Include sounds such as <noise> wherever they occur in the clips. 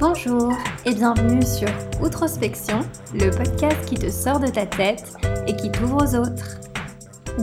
Bonjour et bienvenue sur Outrospection, le podcast qui te sort de ta tête et qui t'ouvre aux autres.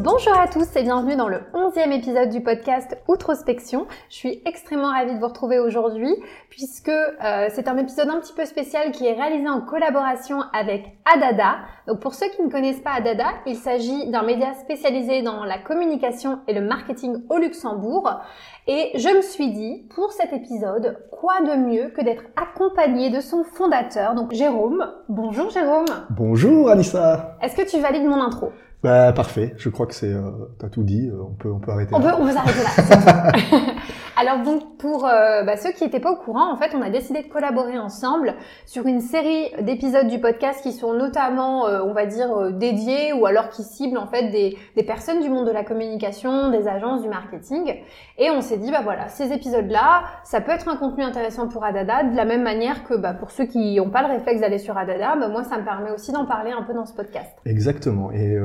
Bonjour à tous et bienvenue dans le 11e épisode du podcast Outrospection. Je suis extrêmement ravie de vous retrouver aujourd'hui puisque euh, c'est un épisode un petit peu spécial qui est réalisé en collaboration avec Adada. Donc pour ceux qui ne connaissent pas Adada, il s'agit d'un média spécialisé dans la communication et le marketing au Luxembourg. Et je me suis dit, pour cet épisode, quoi de mieux que d'être accompagné de son fondateur, donc Jérôme. Bonjour Jérôme. Bonjour Anissa. Est-ce que tu valides mon intro? Bah, parfait, je crois que c'est, euh, t'as tout dit, euh, on peut, on peut arrêter on là. Peut, on peut s'arrêter là. <laughs> Alors donc pour euh, bah, ceux qui n'étaient pas au courant, en fait, on a décidé de collaborer ensemble sur une série d'épisodes du podcast qui sont notamment, euh, on va dire, euh, dédiés ou alors qui ciblent en fait des, des personnes du monde de la communication, des agences du marketing. Et on s'est dit, bah voilà, ces épisodes-là, ça peut être un contenu intéressant pour Adada, de la même manière que bah, pour ceux qui n'ont pas le réflexe d'aller sur Adada, bah, moi ça me permet aussi d'en parler un peu dans ce podcast. Exactement. Et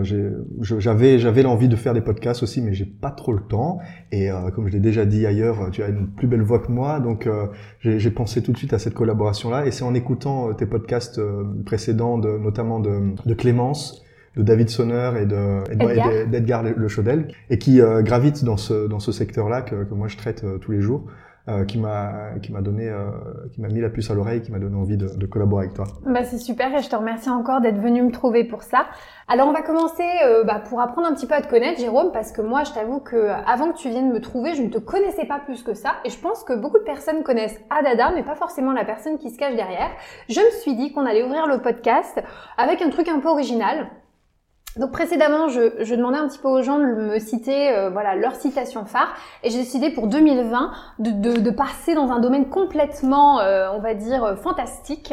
j'avais j'avais l'envie de faire des podcasts aussi, mais j'ai pas trop le temps. Et comme je l'ai déjà dit ailleurs tu as une plus belle voix que moi, donc euh, j'ai pensé tout de suite à cette collaboration-là. Et c'est en écoutant euh, tes podcasts euh, précédents, de, notamment de, de, Clémence, de David Sonner et de d'Edgar Le Chaudel, et qui gravitent dans ce dans ce secteur-là que, que, moi je traite tous les jours. Euh, qui m'a qui m'a donné euh, qui m'a mis la puce à l'oreille qui m'a donné envie de, de, collaborer avec toi. Bah c'est super et je te remercie encore d'être venu me trouver pour ça. Alors on va commencer euh, bah, pour apprendre un petit peu à te connaître Jérôme parce que moi je t'avoue que avant que tu viennes me trouver je ne te connaissais pas plus que ça et je pense que beaucoup de personnes connaissent Adada mais pas forcément la personne qui se cache derrière. Je me suis dit qu'on allait ouvrir le podcast avec un truc un peu original. Donc précédemment, je, je, demandais un petit peu aux gens de me citer euh, voilà leur citation phare et j'ai décidé pour 2020 de, passer dans un domaine complètement, euh, on va dire, euh, fantastique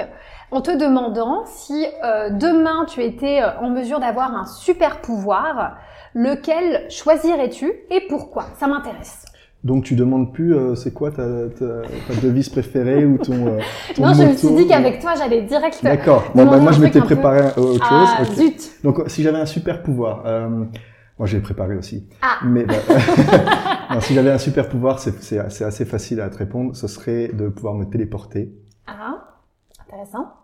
en te demandant si demain tu étais en mesure d'avoir un super pouvoir, lequel choisirais-tu et pourquoi? Ça m'intéresse. Donc tu demandes plus euh, c'est quoi ta, ta, ta, devise préférée ou ton, euh, <laughs> ton Non, je me suis dit qu'avec toi j'allais direct. D'accord. Bon, bah, moi je m'étais préparé peu... autre ah, chose. Zut. Donc si j'avais un super pouvoir, euh, moi j'ai préparé aussi. Ah. Mais bah, <laughs> <laughs> non, si j'avais un super pouvoir, c'est assez, assez facile à te répondre. Ce serait de pouvoir me téléporter. Ah, intéressant.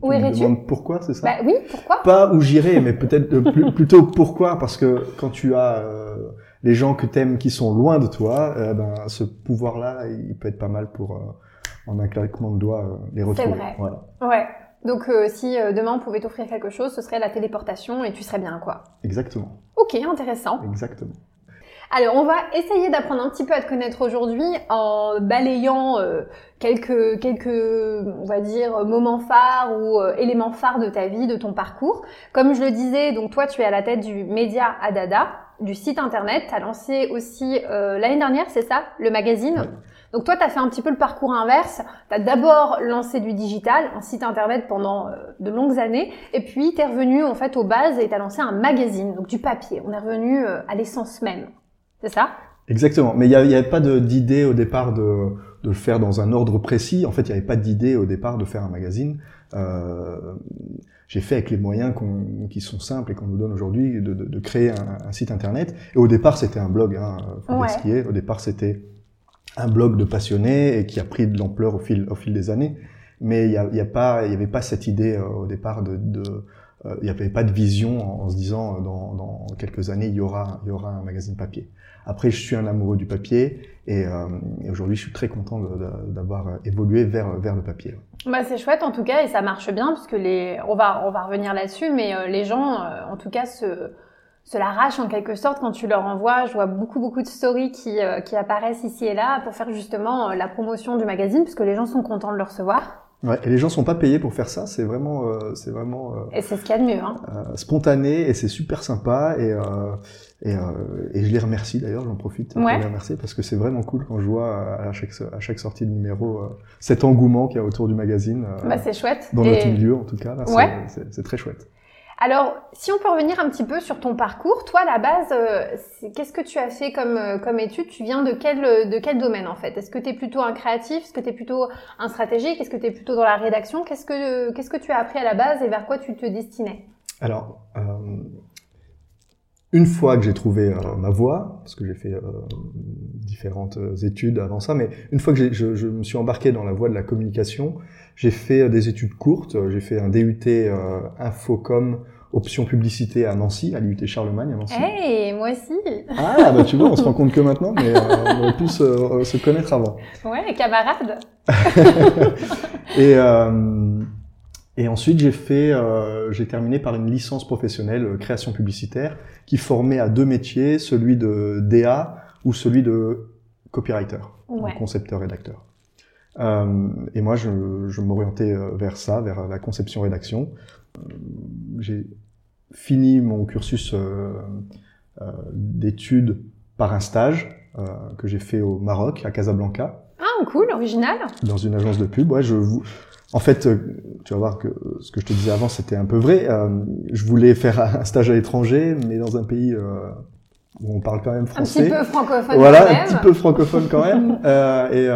Où irais-tu Pourquoi, c'est ça Bah oui, pourquoi? Pas où j'irais, mais peut-être plutôt pourquoi Parce que quand tu as euh, les gens que t'aimes qui sont loin de toi, euh, ben, ce pouvoir-là, il peut être pas mal pour, euh, en un claquement de doigts, euh, les retrouver. C'est vrai. Voilà. Ouais. Donc si demain on pouvait t'offrir quelque chose, ce serait la téléportation et tu serais bien quoi. Exactement. Ok, intéressant. Exactement. Alors, on va essayer d'apprendre un petit peu à te connaître aujourd'hui en balayant euh, quelques, quelques, on va dire, moments phares ou euh, éléments phares de ta vie, de ton parcours. Comme je le disais, donc toi, tu es à la tête du média Adada, du site internet. Tu as lancé aussi euh, l'année dernière, c'est ça, le magazine. Ouais. Donc toi, tu as fait un petit peu le parcours inverse. Tu as d'abord lancé du digital, un site internet pendant euh, de longues années, et puis tu es revenu en fait aux bases et tu as lancé un magazine, donc du papier. On est revenu euh, à l'essence même. C'est ça? Exactement. Mais il n'y avait pas d'idée au départ de, de le faire dans un ordre précis. En fait, il n'y avait pas d'idée au départ de faire un magazine. Euh, j'ai fait avec les moyens qui sont simples et qu'on nous donne aujourd'hui de, de, de, créer un, un, site internet. Et au départ, c'était un blog. Hein, faut Ouais. dire ce qui est. Au départ, c'était un blog de passionnés et qui a pris de l'ampleur au fil, au fil des années. Mais il n'y a, y a pas, il y avait pas cette idée euh, au départ de, de il n'y avait pas de vision en, se disant euh, dans, dans, quelques années il y aura, il y aura un magazine papier. Après, je suis un amoureux du papier et, euh, aujourd'hui, je suis très content d'avoir évolué vers, vers le papier. Bah, c'est chouette en tout cas et ça marche bien parce les, on va, on va revenir là-dessus, mais euh, les gens, euh, en tout cas, se, se l'arrachent en quelque sorte quand tu leur envoies. Je vois beaucoup, beaucoup de stories qui, euh, qui apparaissent ici et là pour faire justement euh, la promotion du magazine parce que les gens sont contents de le recevoir. Ouais, et les gens sont pas payés pour faire ça, c'est vraiment, euh, c'est vraiment euh, Et c'est ce qu'il y a de mieux. Hein. euh, spontané et c'est super sympa et, euh, et, euh, et je les remercie d'ailleurs, j'en profite pour Ouais. les remercier parce que c'est vraiment cool quand je vois euh, à chaque, à chaque sortie de numéro cet engouement qu'il y a autour du magazine, Bah, c'est chouette. dans Et- notre milieu en tout cas, Ouais. c'est très chouette. Alors, si on peut revenir un petit peu sur ton parcours, toi, à la base, euh, qu'est-ce que tu as fait comme, euh, comme étude? Tu viens de quel, de quel domaine, en fait? Est-ce que tu es plutôt un créatif? Est-ce que tu es plutôt un stratégique? Est-ce que tu es plutôt dans la rédaction? Qu'est-ce que tu as appris à la base et vers quoi tu te destinais? Alors, euh, une fois que j'ai trouvé euh, ma voie, parce que j'ai fait euh, différentes euh, études avant ça, mais une fois que je, je, me suis embarqué dans la voie de la communication, j'ai fait des études courtes. J'ai fait un DUT Infocom option publicité à Nancy, à l'IUT Charlemagne à Nancy. Hey, moi aussi. Ah, bah tu vois, on se rend compte que maintenant, mais on aurait pu se, se, connaître avant. Ouais, camarades. <laughs> et et ensuite, j'ai fait, euh, j'ai terminé par une licence professionnelle euh, création publicitaire qui formait à deux métiers, celui de DA ou celui de copywriter, concepteur rédacteur. Euh, et moi, je, je m'orientais euh, vers ça, vers la conception rédaction. Euh, j'ai fini mon cursus d'études par un stage que j'ai fait au Maroc, à Casablanca. Ah, cool, original. Dans une agence de pub. Ouais, je vous en fait, euh, tu vas voir que ce que je te disais avant, c'était un peu vrai. Euh, je voulais faire un stage à l'étranger, mais dans un pays euh, où on parle quand même français. Un petit peu francophone. Voilà, quand même. un petit peu francophone quand même. <laughs> et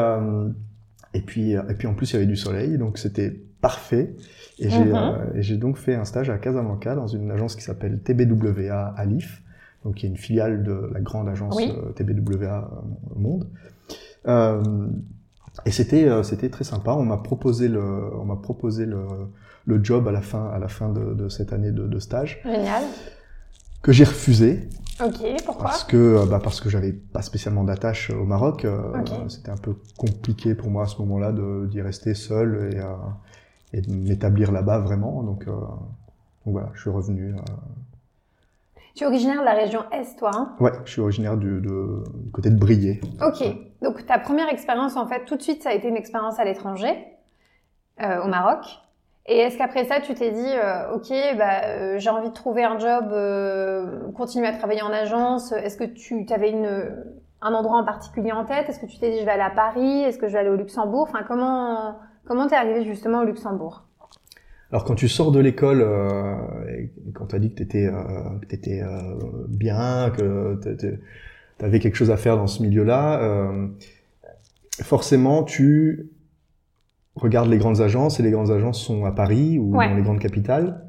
et puis et puis en plus il y avait du soleil, donc c'était parfait. Et j'ai j'ai donc fait un stage à Casablanca dans une agence qui s'appelle TBWA Alif, donc qui est une filiale de la grande agence TBWA monde. Et c'était euh, c'était très sympa. On m'a proposé le on m'a proposé le, le job à la fin à la fin de, de cette année de, de stage. Génial. Que j'ai refusé. Ok. Pourquoi? Parce que euh, bah parce que j'avais pas spécialement d'attache au Maroc. Euh, c'était un peu compliqué pour moi à ce moment-là d'y rester seul et, et de m'établir là-bas vraiment. Donc, donc voilà, je suis revenu. Tu es originaire de la région Est, toi hein? Ouais, je suis originaire du, de, côté de Briey. Ok, donc ta première expérience, en fait, tout de suite, ça a été une expérience à l'étranger, euh, au Maroc. Et est-ce qu'après ça, tu t'es dit, euh, ok, bah, euh, j'ai envie de trouver un job, euh, continuer à travailler en agence. Est-ce que tu avais une, un endroit en particulier en tête? Est-ce que tu t'es dit, je vais aller à Paris? Est-ce que je vais aller au Luxembourg? Enfin, comment comment t'es arrivé justement au Luxembourg? Alors quand tu sors de l'école euh, et quand tu as dit que tu étais, euh, que étais euh, bien, que tu avais quelque chose à faire dans ce milieu-là, euh, forcément tu regardes les grandes agences et les grandes agences sont à Paris ou dans les grandes capitales.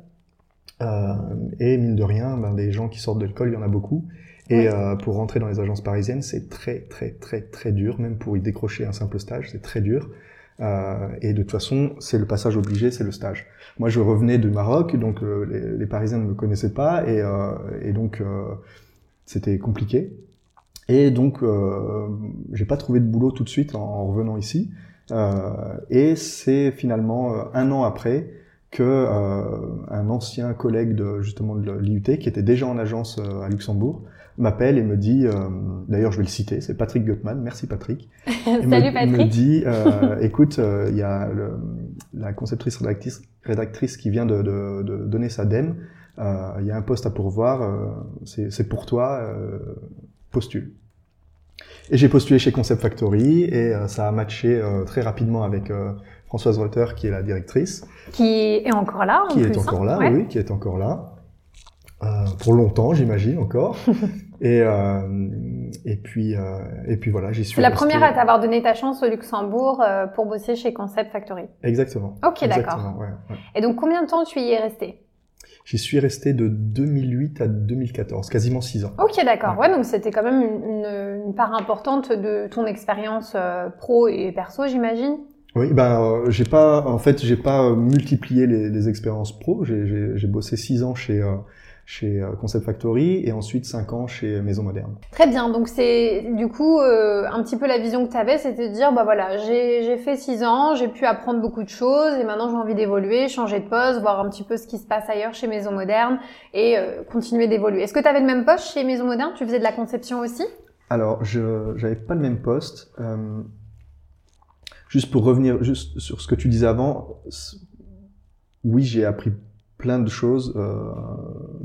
Euh, et mine de rien, ben, des gens qui sortent de l'école, il y en a beaucoup. Et pour rentrer dans les agences parisiennes, c'est très très très très dur, même pour y décrocher un simple stage, c'est très dur. Euh, et de toute façon, c'est le passage obligé, c'est le stage. Moi, je revenais du Maroc, donc euh, les, les, Parisiens ne me connaissaient pas, et, euh, et donc c'était compliqué. Et donc, j'ai pas trouvé de boulot tout de suite en, en revenant ici. et c'est finalement un an après que un ancien collègue de justement de l'IUT, qui était déjà en agence à Luxembourg, m'appelle et me dit, euh, d'ailleurs je vais le citer, c'est Patrick Gutmann, merci Patrick. <laughs> Salut me, Patrick. me dit, euh, <laughs> écoute, euh, il y a le, la conceptrice rédactrice, rédactrice qui vient de, de, de donner sa DEM, euh, il y a un poste à pourvoir, euh, c'est pour toi, postule. Et j'ai postulé chez Concept Factory et ça a matché très rapidement avec Françoise Reuter qui est la directrice. Qui est encore là en Qui plus, est encore hein là, ouais. oui, qui est encore là. Euh, pour longtemps, j'imagine encore. <laughs> et euh, et puis euh, et puis voilà, j'y suis. C'est la première à t'avoir donné ta chance au Luxembourg euh, pour bosser chez Concept Factory. Exactement. Ok, d'accord. Ouais, ouais. Et donc combien de temps tu y es resté J'y suis resté de 2008 à 2014, quasiment six ans. Ok, d'accord. Ouais. donc c'était quand même une, part importante de ton expérience euh, pro et perso, j'imagine. Oui, ben euh, j'ai pas, en fait, j'ai pas multiplié les, les expériences pro. J'ai bossé six ans chez euh, chez euh, Concept Factory et ensuite 5 ans chez Maison Moderne. Très bien, donc c'est du coup euh, un petit peu la vision que tu avais, c'était de dire bah voilà, j'ai fait 6 ans, j'ai pu apprendre beaucoup de choses et maintenant j'ai envie d'évoluer, changer de poste, voir un petit peu ce qui se passe ailleurs chez Maison Moderne et euh, continuer d'évoluer. Est-ce que tu avais le même poste chez Maison Moderne? Tu faisais de la conception aussi? Alors, je j'avais pas le même poste. Euh, juste pour revenir juste sur ce que tu disais avant, oui, j'ai appris plein de choses euh,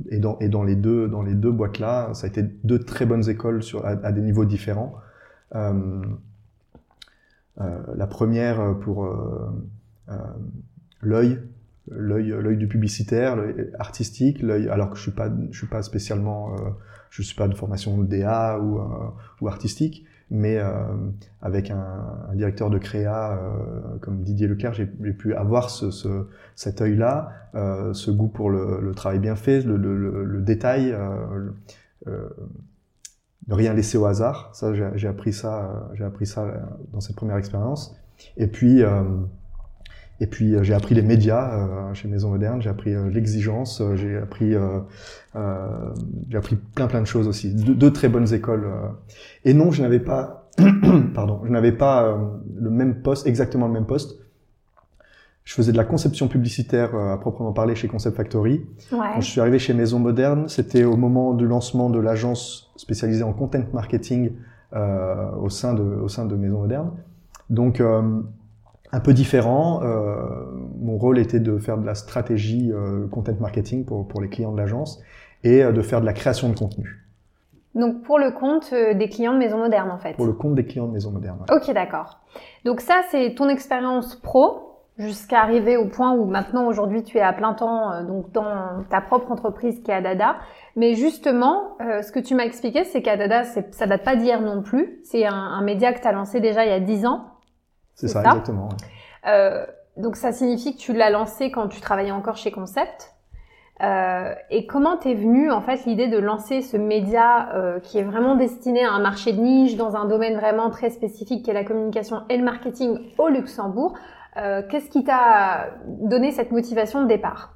et dans les deux dans les deux boîtes là ça a été deux très bonnes écoles sur à, des niveaux différents. Euh, euh, la première pour l'œil l'œil du publicitaire artistique alors que je suis pas suis pas spécialement je suis pas de formation DA ou artistique mais euh, avec un, directeur de créa euh, comme Didier Leclerc, j'ai pu avoir ce, ce cet œil-là, euh, ce goût pour le, travail bien fait, le détail, ne rien laisser au hasard. Ça, j'ai appris ça, j'ai appris ça dans cette première expérience. Et puis, et puis j'ai appris les médias chez Maison Moderne, j'ai appris l'exigence, j'ai appris j'ai appris plein plein de choses aussi, deux, très bonnes écoles. Et non, je n'avais pas <coughs> pardon, je n'avais pas le même poste, exactement le même poste. Je faisais de la conception publicitaire à proprement parler chez Concept Factory. Ouais. Quand je suis arrivé chez Maison Moderne, c'était au moment du lancement de l'agence spécialisée en content marketing euh, au sein de au sein de Maison Moderne. Donc euh, un peu différent. Euh, mon rôle était de faire de la stratégie euh, content marketing pour pour les clients de l'agence et de faire de la création de contenu. Donc pour le compte des clients de Maison Moderne en fait. Pour le compte des clients de Maison Moderne. Ouais. Ok d'accord. Donc ça c'est ton expérience pro jusqu'à arriver au point où maintenant aujourd'hui tu es à plein temps euh, donc dans ta propre entreprise qui est Adada. Mais justement, euh, ce que tu m'as expliqué, c'est qu'Adada, ça date pas d'hier non plus. C'est un, un, média que tu as lancé déjà il y a 10 ans. C'est ça, ça, exactement. Euh, donc ça signifie que tu l'as lancé quand tu travaillais encore chez Concept. Euh, et comment t'es venue en fait l'idée de lancer ce média euh, qui est vraiment destiné à un marché de niche dans un domaine vraiment très spécifique qui est la communication et le marketing au Luxembourg euh, Qu'est-ce qui t'a donné cette motivation de départ?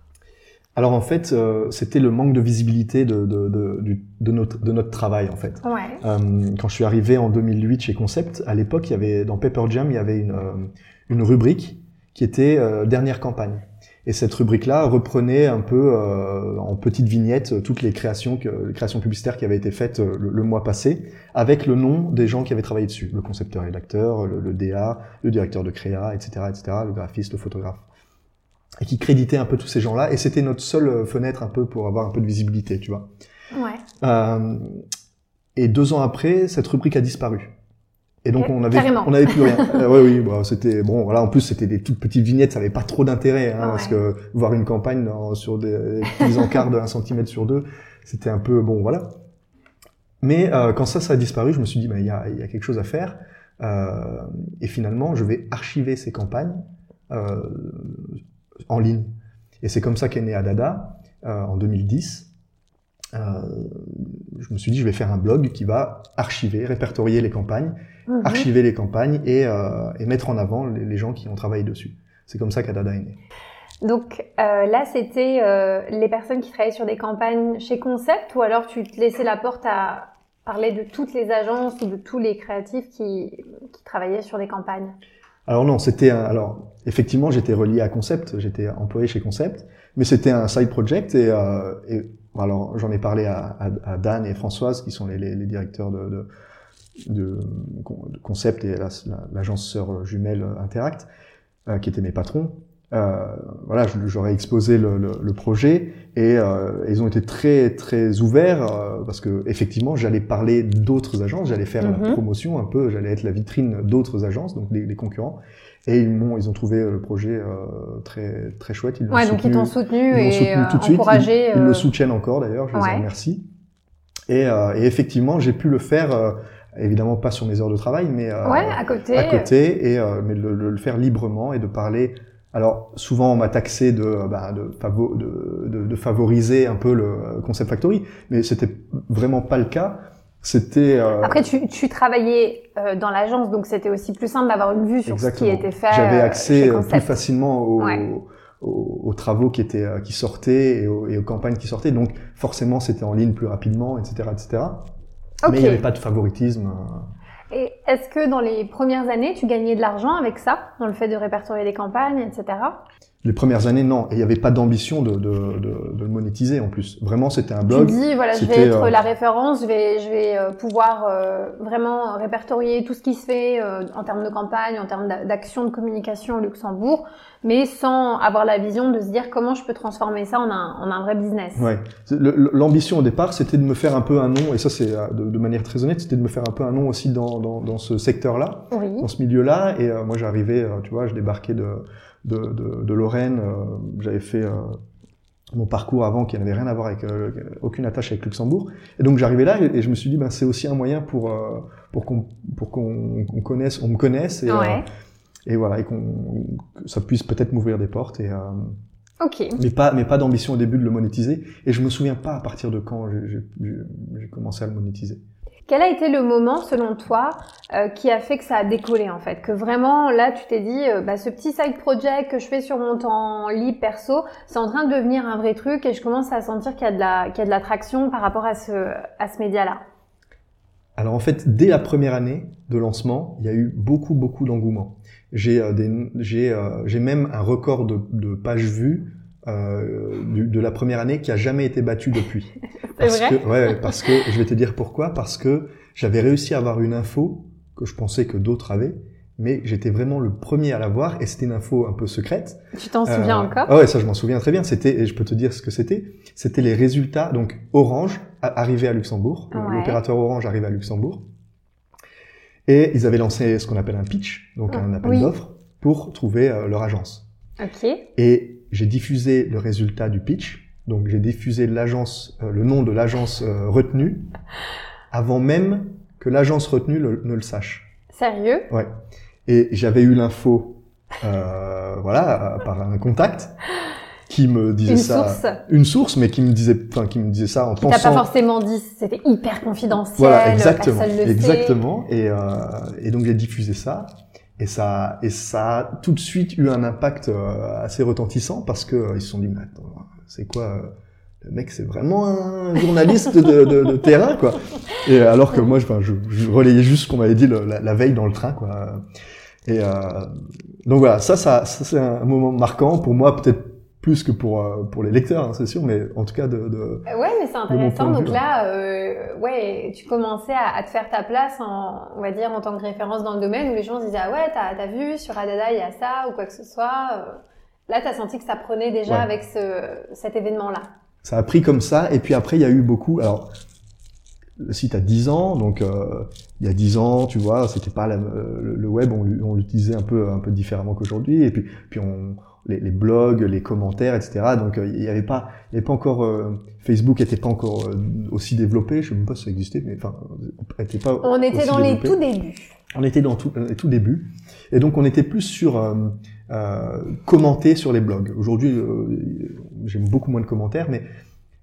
Alors en fait, euh, c'était le manque de visibilité de, de, de, de, notre, de notre travail en fait. Ouais. Euh, quand je suis arrivé en 2008 chez Concept, à l'époque, il y avait dans Paper Jam, il y avait une, euh, une rubrique qui était euh, dernière campagne. Et cette rubrique-là reprenait un peu euh, en petites vignettes toutes les créations, que, les créations publicitaires qui avaient été faites le, le, mois passé, avec le nom des gens qui avaient travaillé dessus, le concepteur et l'acteur, le, le, DA, le directeur de créa, etc., etc., le graphiste, le photographe, et qui créditait un peu tous ces gens-là. Et c'était notre seule fenêtre un peu pour avoir un peu de visibilité, tu vois. Ouais. Euh, et deux ans après, cette rubrique a disparu. Et donc okay. on avait Carrément. on avait plus rien. <laughs> euh, oui oui, bon, c'était bon voilà en plus c'était des toutes petites vignettes, ça avait pas trop d'intérêt hein, ouais. parce que voir une campagne dans, sur des, petits encarts de 1 cm sur 2, c'était un peu bon voilà. Mais euh, quand ça ça a disparu, je me suis dit il y a il y a quelque chose à faire euh, et finalement je vais archiver ces campagnes euh, en ligne. Et c'est comme ça qu'est né Adada euh, en 2010. Euh, je me suis dit je vais faire un blog qui va archiver, répertorier les campagnes, Mhm. archiver les campagnes et, euh, et mettre en avant les, les, gens qui ont travaillé dessus. C'est comme ça qu'Adada est né. Donc euh, là, c'était euh, les personnes qui travaillaient sur des campagnes chez Concept ou alors tu te laissais la porte à parler de toutes les agences ou de tous les créatifs qui, qui travaillaient sur des campagnes? Alors non, c'était alors effectivement j'étais relié à Concept, j'étais employé chez Concept, mais c'était un side project et, euh, et alors j'en ai parlé à, Dan et Françoise qui sont les, directeurs de, Concept et l'agence la, sœur jumelle Interact, euh, qui étaient mes patrons. Euh, voilà, j'aurais exposé le, le, le, projet et euh, ils ont été très très ouverts euh, parce que effectivement j'allais parler d'autres agences, j'allais faire la promotion un peu, j'allais être la vitrine d'autres agences, donc des, des, concurrents. Et ils m'ont, ils ont trouvé le projet euh, très très chouette. Ils ouais, donc ils t'ont soutenu ils et soutenu tout de suite. encouragé. Ils, ils, le soutiennent encore d'ailleurs, je les en remercie. Et, et effectivement, j'ai pu le faire évidemment pas sur mes heures de travail, mais euh, ouais, à côté, à côté, et euh, mais le, le, le, faire librement et de parler. Alors souvent on m'a taxé de, bah, de, favo, de, de, de, favoriser un peu le concept factory, mais c'était vraiment pas le cas. C'était. Euh... Après tu, tu travaillais euh, dans l'agence, donc c'était aussi plus simple d'avoir une vue sur Exactement. ce qui était fait. J'avais accès euh, plus facilement aux, ouais. aux, aux, travaux qui étaient qui sortaient et aux, et aux campagnes qui sortaient, donc forcément c'était en ligne plus rapidement, etc., etc. Okay. Mais il n'y avait pas de favoritisme. Et est-ce que dans les premières années, tu gagnais de l'argent avec ça, dans le fait de répertorier des campagnes, etc. Les premières années, non. Et il n'y avait pas d'ambition de, de, de, de, le monétiser en plus. Vraiment, c'était un blog. Tu dis, voilà, je vais être euh... la référence, je vais, je vais euh, pouvoir euh, vraiment répertorier tout ce qui se fait euh, en termes de campagne, en termes d'action de communication au Luxembourg, mais sans avoir la vision de se dire comment je peux transformer ça en un, en un vrai business. Ouais. L'ambition au départ, c'était de me faire un peu un nom, et ça c'est de, de, manière très honnête, c'était de me faire un peu un nom aussi dans, dans, dans ce secteur-là, oui. dans ce milieu-là. Et euh, moi, j'arrivais, tu vois, je débarquais de de, de, de Lorraine. Euh, J'avais fait euh, mon parcours avant qui n'avait rien à voir avec euh, aucune attache avec Luxembourg. Et donc j'arrivais là et, et, je me suis dit, ben, c'est aussi un moyen pour pour qu'on pour qu'on connaisse, on me connaisse et, ouais. et voilà et qu'on ça puisse peut-être m'ouvrir des portes et Ok. Mais pas, mais pas d'ambition au début de le monétiser. Et je me souviens pas à partir de quand j'ai commencé à le monétiser. Quel a été le moment, selon toi, euh, qui a fait que ça a décollé en fait? Que vraiment, là, tu t'es dit, euh, bah, ce petit side project que je fais sur mon temps libre perso, c'est en train de devenir un vrai truc et je commence à sentir qu'il y a de la, qu'il y a de l'attraction par rapport à ce, à ce média-là? Alors en fait, dès la première année de lancement, il y a eu beaucoup, beaucoup d'engouement. J'ai euh, des- j'ai euh, j'ai même un record de, de pages vues euh, du- de la première année qui a jamais été battu depuis. <laughs> Parce vrai que, ouais, parce que je vais te dire pourquoi. Parce que j'avais réussi à avoir une info que je pensais que d'autres avaient, mais j'étais vraiment le premier à l'avoir et c'était une info un peu secrète. Tu t'en souviens Euh, encore Ah ouais, ça je m'en souviens très bien. C'était, et je peux te dire ce que c'était. C'était les résultats. Donc Orange a- arrivé à Luxembourg, Ouais. l'opérateur Orange arrivé à Luxembourg, et ils avaient lancé ce qu'on appelle un pitch, donc un appel Oui. d'offres pour trouver euh, leur agence. Ok. Et j'ai diffusé le résultat du pitch. Donc j'ai diffusé l'agence, euh, le nom de l'agence euh, retenue, avant même que l'agence retenue le- ne le sache. Sérieux? Ouais. Et j'avais eu l'info, euh, <laughs> voilà, euh, par un contact qui me disait Une ça. source? Une source, mais qui me disait, enfin, qui me disait ça en T'as pas pensant. forcément dit, c'était hyper confidentiel, Voilà, exactement, personne le exactement. Et, euh, et donc j'ai diffusé ça. Et ça, et ça a tout de suite eu un impact euh, assez retentissant parce que euh, ils se sont dit, mais attends, c'est quoi euh, Le mec, c'est vraiment un journaliste de, de, de terrain, quoi. Et alors que moi, je, je, je relayais juste ce qu'on m'avait dit la, la veille dans le train, quoi. Et euh, donc voilà, ça, ça, ça c'est un moment marquant pour moi, peut-être plus que pour euh, pour les lecteurs, hein, c'est sûr, mais en tout cas de, de fait. Ouais, mais c'est intéressant. Donc vue, là, euh, ouais, tu commençais à, à te faire ta place, en, on va dire, en tant que référence dans le domaine où les gens se disaient, ah ouais, t'as as vu, sur Adada, il y a ça, ou quoi que ce soit. euh. Là, t'as senti que ça prenait déjà Ouais. avec ce, cet événement-là. Ça a pris comme ça, et puis après, il y a eu beaucoup. Alors, le site a 10 ans, donc euh, il y a 10 ans, tu vois, c'était pas la- le, le web, on, on l'utilisait un peu un peu différemment qu'aujourd'hui, et puis puis on les, les blogs, les commentaires, etc. Donc euh, il y avait pas, il y avait pas encore euh, Facebook était pas encore euh, aussi développé, je sais même pas si ça existait, mais enfin, était pas. On était dans les tout débuts. On était dans tout, les tout début. Et donc, on était plus sur euh, euh, commenter sur les blogs. Aujourd'hui, euh, j'ai beaucoup moins de commentaires, mais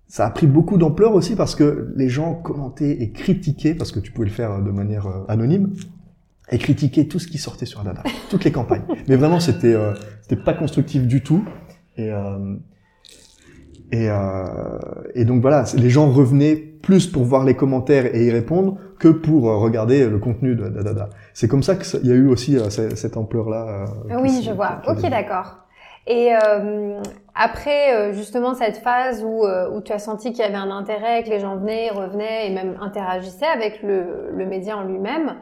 ça a pris beaucoup d'ampleur aussi parce que les gens commentaient et critiquaient, parce que tu pouvais le faire de manière euh, anonyme, et critiquaient tout ce qui sortait sur Adada, toutes les campagnes. Mais vraiment, c'était euh, c'était pas constructif du tout. Et, euh, et, euh, et donc voilà, les gens revenaient plus pour voir les commentaires et y répondre que pour euh, regarder le contenu de Dada. C'est comme ça qu'il y a eu aussi euh, ce- cette ampleur-là. euh, Oui, je vois. Ok, d'accord. Et euh, après, euh, justement, cette phase où, euh, où tu as senti qu'il y avait un intérêt, que les gens venaient, revenaient et même interagissaient avec le, le média en lui-même,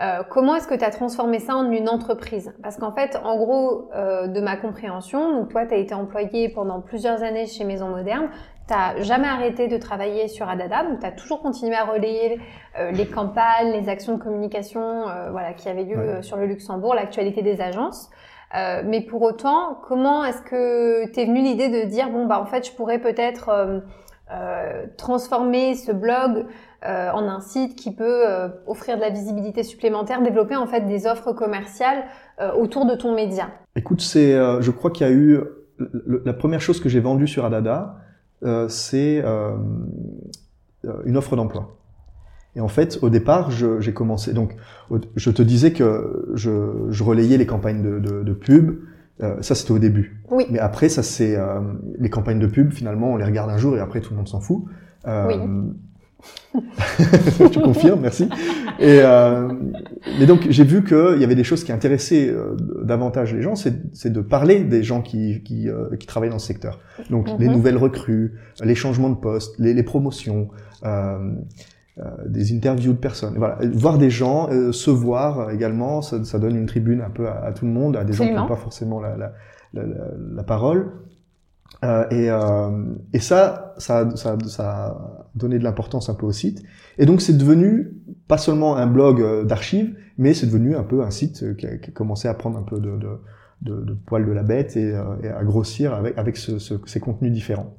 euh, comment est-ce que tu as transformé ça en une entreprise? Parce qu'en fait, en gros, euh, de ma compréhension, donc toi, tu as été employé pendant plusieurs années chez Maison Moderne, tu jamais arrêté de travailler sur Adada, donc tu as toujours continué à relayer euh, les campagnes, les actions de communication euh, voilà, qui avaient lieu Ouais. sur le Luxembourg, l'actualité des agences. Euh, mais pour autant, comment est-ce que t'es venu l'idée de dire bon bah en fait je pourrais peut-être euh, euh, transformer ce blog euh, en un site qui peut euh, offrir de la visibilité supplémentaire, développer en fait des offres commerciales euh, autour de ton média. Écoute, c'est, je crois qu'il y a eu le- la première chose que j'ai vendue sur Adada, c'est une offre d'emploi. Et en fait, au départ, j'ai commencé. Donc, je te disais que je, je relayais les campagnes de, de, de pub. Euh, ça, c'était au début. Oui. Mais après, ça c'est euh, les campagnes de pub. Finalement, on les regarde un jour et après, tout le monde s'en fout. Euh, <laughs> tu confirmes, merci. Et euh, mais donc j'ai vu qu'il y avait des choses qui intéressaient euh, davantage les gens, c'est de parler des gens qui qui, euh, qui travaillent dans ce secteur. Donc les Mhm. nouvelles recrues, les changements de poste, les, les promotions, euh, euh, des interviews de personnes. Voilà, voir des gens, euh, se voir également, ça, ça donne une tribune un peu à, à tout le monde, à des gens qui n'ont pas forcément la, la, la, la parole. Euh, et, euh, et ça, ça, ça, ça a donné de l'importance un peu au site. Et donc c'est devenu pas seulement un blog euh, d'archives, mais c'est devenu un peu un site euh, qui a, commencé à prendre un peu de, de, de, poil de la bête et, à grossir avec, avec ce, ce, ces contenus différents.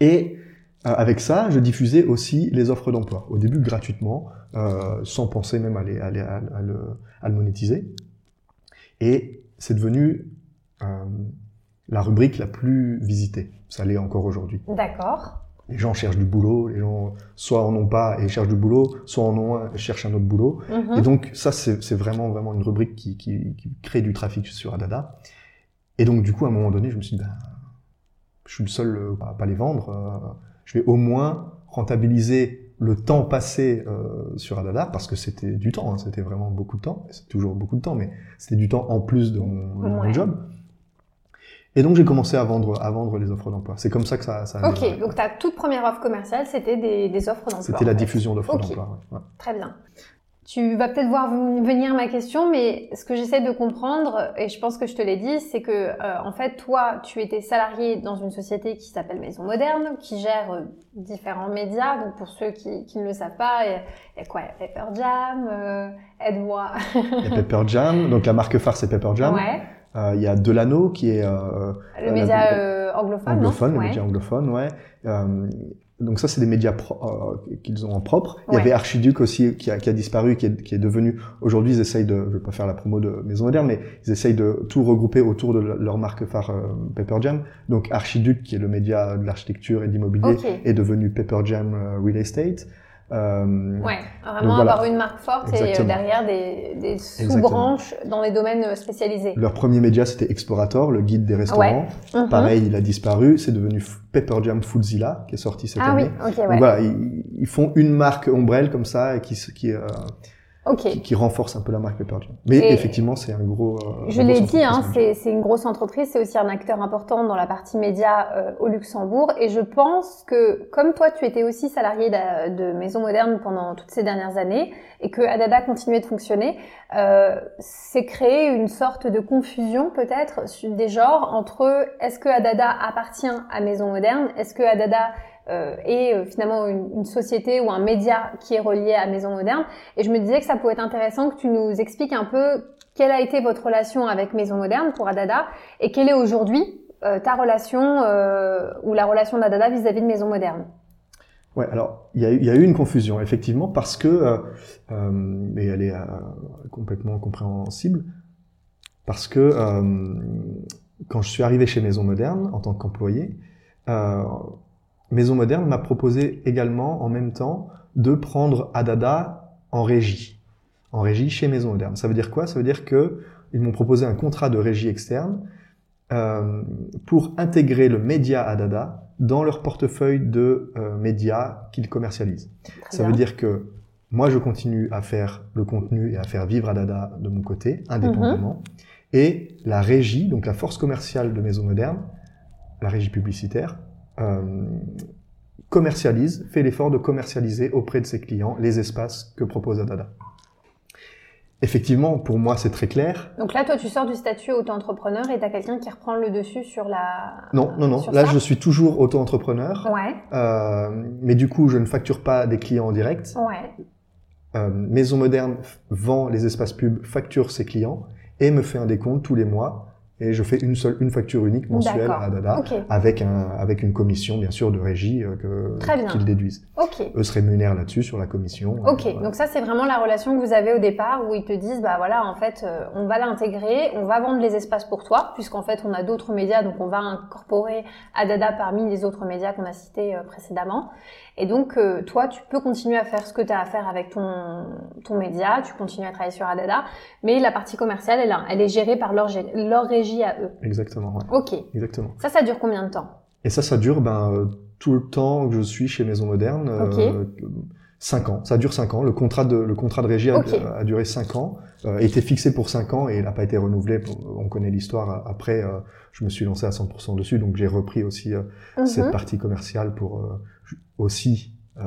Et avec ça, je diffusais aussi les offres d'emploi. Au début gratuitement, sans penser même à, les, à, les- à, à le, le monétiser. Et c'est devenu la rubrique la plus visitée. Ça l'est encore aujourd'hui. D'accord. Les gens cherchent du boulot, les gens soit en ont pas et cherchent du boulot, soit en ont un et cherchent un autre boulot. Mhm. Et donc ça, c'est vraiment vraiment une rubrique qui, qui, qui crée du trafic sur Adada. Et donc du coup, à un moment donné, je me suis dit, ben, je suis le seul euh, à pas les vendre. euh, je vais au moins rentabiliser le temps passé euh, sur Adada parce que c'était du temps, hein, c'était vraiment beaucoup de temps. C'est toujours beaucoup de temps, mais c'était du temps en plus de mon, de mon Ouais. job. Et donc j'ai commencé à vendre à vendre les offres d'emploi. C'est comme ça que ça. ça a Ok, démarré. donc ta toute première offre commerciale, c'était des, des offres d'emploi. C'était la fait. diffusion d'offres d'emploi. ouais. Très bien. Tu vas peut-être voir venir ma question, mais ce que j'essaie de comprendre, et je pense que je te l'ai dit, c'est que euh, en fait, toi, tu étais salarié dans une société qui s'appelle Maison Moderne, qui gère euh, différents médias. Donc pour ceux qui, qui ne le savent pas, il y a, il y a quoi? Il y a Pepper Jam, euh, aide-moi. Il y a Pepper Jam, donc la marque phare c'est Pepper Jam. Ouais. Euh, il y a Delano qui est euh, Le Euh, média anglophone, anglophone, le Ouais. média anglophone, ouais. Euh, donc ça, c'est des médias pro- euh, qu'ils ont en propre. Il y avait Archiduc aussi qui a, qui a disparu, qui est, qui est devenu. Aujourd'hui, ils essayent de. Je vais pas faire la promo de Maison Moderne, mais ils essayent de tout regrouper autour de le- leur marque phare euh, Pepper Jam. Donc Archiduc, qui est le média de l'architecture et de l'immobilier, Ok. est devenu Pepper Jam Real Estate. Euh, Ouais, vraiment Donc voilà. avoir une marque forte et euh, derrière des, des sous-branches dans les domaines euh, spécialisés. Leur premier média, c'était Explorator, le guide des restaurants. Mhm. Pareil, il a disparu. C'est devenu Pepper Jam Foodzilla, qui est sorti cette Ah oui, année. ok, Donc ouais. voilà, ils, ils font une marque ombrelle comme ça et qui, qui, euh, Ok. qui, qui renforce un peu la marque Pepper Jam. Mais Et- effectivement, c'est un gros. euh, Je l'ai dit, hein, c'est une grosse entreprise, c'est aussi un acteur important dans la partie média euh, au Luxembourg. Et je pense que, comme toi, tu étais aussi salarié de, de Maison Moderne pendant toutes ces dernières années, et que Adada continuait de fonctionner, euh, c'est créé une sorte de confusion peut-être des genres entre est-ce que Adada appartient à Maison Moderne, est-ce que Adada euh, est euh, finalement une, une société ou un média qui est relié à Maison Moderne. Et je me disais que ça pourrait être intéressant que tu nous expliques un peu quelle a été votre relation avec Maison Moderne pour Adada et quelle est aujourd'hui euh, ta relation euh, ou la relation d'Adada vis-à-vis de Maison Moderne. Ouais, alors il y, y a eu une confusion effectivement parce que, euh, euh, mais elle est complètement compréhensible, parce que quand je suis arrivé chez Maison Moderne en tant qu'employé, euh, Maison Moderne m'a proposé également en même temps de prendre Adada en régie, en régie chez Maison Moderne. Ça veut dire quoi? Ça veut dire que ils m'ont proposé un contrat de régie externe euh, pour intégrer le média Adada dans leur portefeuille de euh, médias qu'ils commercialisent. Ça veut dire que moi, je continue à faire le contenu et à faire vivre Adada de mon côté, indépendamment. Et la régie, donc la force commerciale de Maison Moderne, la régie publicitaire, commercialise, fait l'effort de commercialiser auprès de ses clients les espaces que propose Adada. Effectivement, pour moi, c'est très clair. Donc là, toi, tu sors du statut auto-entrepreneur et tu as quelqu'un qui reprend le dessus sur la... Non, non, non. sur Là, ça je suis toujours auto-entrepreneur, Ouais, euh, mais du coup, je ne facture pas des clients en direct. ouais. Euh, Maison Moderne vend les espaces pubs, facture ses clients et me fait un décompte tous les mois. Et je fais une seule, une facture unique mensuelle à Dada, Ok, avec un, avec une commission bien sûr de régie euh, que qu'ils déduisent. ok. Eux se rémunèrent là-dessus sur la commission. Ok, Euh, voilà. donc ça c'est vraiment la relation que vous avez au départ où ils te disent bah voilà en fait euh, on va l'intégrer, on va vendre les espaces pour toi puisqu'en fait on a d'autres médias donc on va incorporer Adada parmi les autres médias qu'on a cités précédemment et donc toi tu peux continuer à faire ce que tu as à faire avec ton ton média, tu continues à travailler sur Adada mais la partie commerciale elle, elle est gérée par leur leur régie à eux. Exactement, ouais. Ok, Exactement. ça ça dure combien de temps? Et ça, ça dure ben, euh, tout le temps que je suis chez Maison Moderne. Ok. euh, cinq ans. Ça dure cinq ans. Le contrat de, le contrat de régie a, duré cinq ans. Euh, était fixé pour cinq ans et il n'a pas été renouvelé. On connaît l'histoire. Après, euh, je me suis lancé à 100% dessus, donc j'ai repris aussi euh, cette Mhm. partie commerciale pour euh, aussi, euh,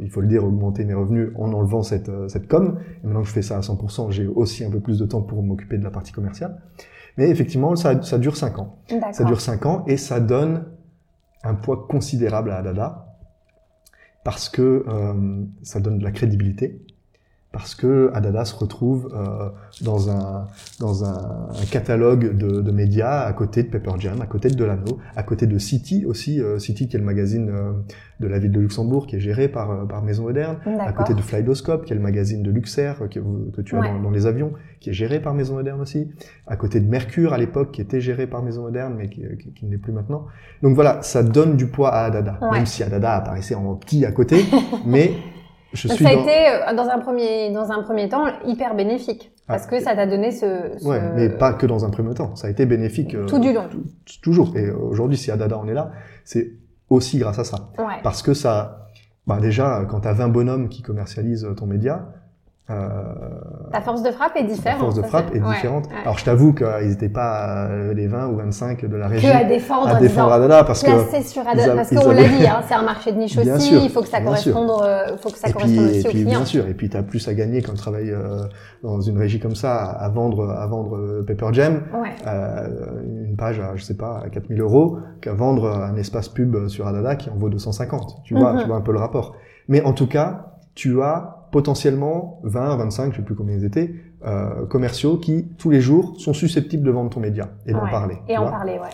il faut le dire, augmenter mes revenus en enlevant cette, euh, cette com. Et maintenant que je fais ça à 100%, j'ai aussi un peu plus de temps pour m'occuper de la partie commerciale. Mais effectivement, ça, ça dure cinq ans. Ça dure 5 ans et ça donne un poids considérable à Adada parce que euh, ça donne de la crédibilité. Parce que Adada se retrouve euh, dans un dans un, un catalogue de, de, médias à côté de Pepper Jam, à côté de Delano, à côté de City aussi, euh, City qui est le magazine euh, de la ville de Luxembourg qui est géré par euh, par Maison Moderne, à côté de Flydoscope qui est le magazine de Luxair que, que tu as dans, dans, les avions, qui est géré par Maison Moderne aussi, à côté de Mercure à l'époque qui était géré par Maison Moderne mais qui, qui, qui ne l'est plus maintenant. Donc voilà, ça donne du poids à Adada, Ouais. même si Adada apparaissait en petit à côté, <laughs> mais je suis ça a dans... été euh, dans un premier dans un premier temps hyper bénéfique parce Ah, que ça t'a donné ce, ce- Ouais, mais pas que dans un premier temps. Ça a été bénéfique euh, tout du long. toujours. Et euh, aujourd'hui, si Adada en est là, c'est aussi grâce à ça. Ouais. Parce que ça, bah déjà, quand t'as 20 bonhommes qui commercialisent ton média, Ta force de frappe est la différente. force de frappe est différente. ouais. Alors, je t'avoue qu'ils n'étaient pas euh, les 20 ou 25 de la régie que à défendre, à en défendre Adada parce que sur Adada, ils a- parce qu'on l'a dit, hein, c'est un marché de niche Bien aussi, sûr, il faut que ça corresponde, euh, faut que ça et puis, corresponde et aussi aux puis clients. bien sûr, et puis t'as plus à gagner quand tu travailles euh, dans une régie comme ça à vendre à vendre euh, Pepper Jam Ouais. euh, une page à, je sais pas, à 4000 euros, qu'à vendre un espace pub sur Adada qui en vaut 250. Tu vois, Mhm. tu vois un peu le rapport. Mais en tout cas, tu as potentiellement 20, 25, je sais plus combien ils étaient, euh, commerciaux qui, tous les jours, sont susceptibles de vendre ton média et d'en Ouais. parler. Et en vois. parler, ouais.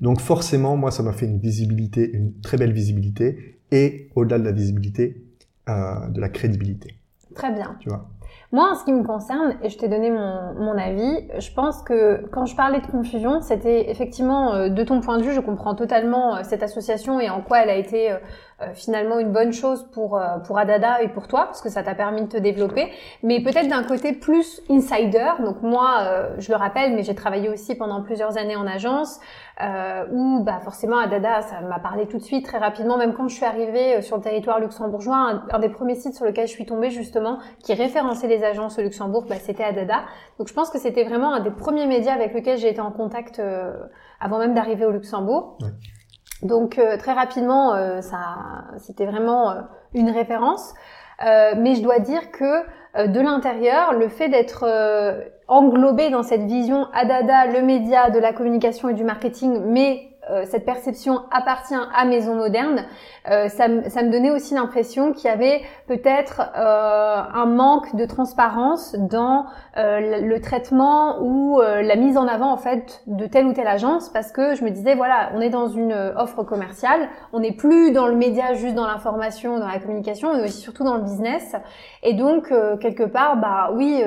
Donc forcément, moi, ça m'a fait une visibilité, une très belle visibilité, et au-delà de la visibilité, euh, de la crédibilité. Très bien. Tu vois. Moi, en ce qui me concerne, et je t'ai donné mon, mon avis, je pense que quand je parlais de confusion, c'était effectivement, euh, de ton point de vue, je comprends totalement euh, cette association et en quoi elle a été euh, finalement une bonne chose pour, euh, pour Adada et pour toi, parce que ça t'a permis de te développer, mais peut-être d'un côté plus insider. Donc moi, euh, je le rappelle, mais j'ai travaillé aussi pendant plusieurs années en agence, euh, où bah, forcément Adada, ça m'a parlé tout de suite, très rapidement, même quand je suis arrivée euh, sur le territoire luxembourgeois, un, des premiers sites sur lequel je suis tombée justement, qui référençait les agences au Luxembourg, bah, c'était Adada. Donc je pense que c'était vraiment un des premiers médias avec lequel j'ai été en contact euh, avant même d'arriver au Luxembourg. Donc euh, très rapidement, euh, ça, c'était vraiment euh, une référence. Mais je dois dire que de l'intérieur, le fait d'être englobé dans cette vision Adada, le média, de la communication et du marketing, mais euh, cette perception appartient à Maison Moderne, euh, ça, ça me donnait aussi l'impression qu'il y avait peut-être euh, un manque de transparence dans euh, le, traitement ou la mise en avant en fait de telle ou telle agence parce que je me disais voilà on est dans une offre commerciale. On n'est plus dans le média juste dans l'information dans la communication. On est aussi surtout dans le business. Et donc quelque part bah oui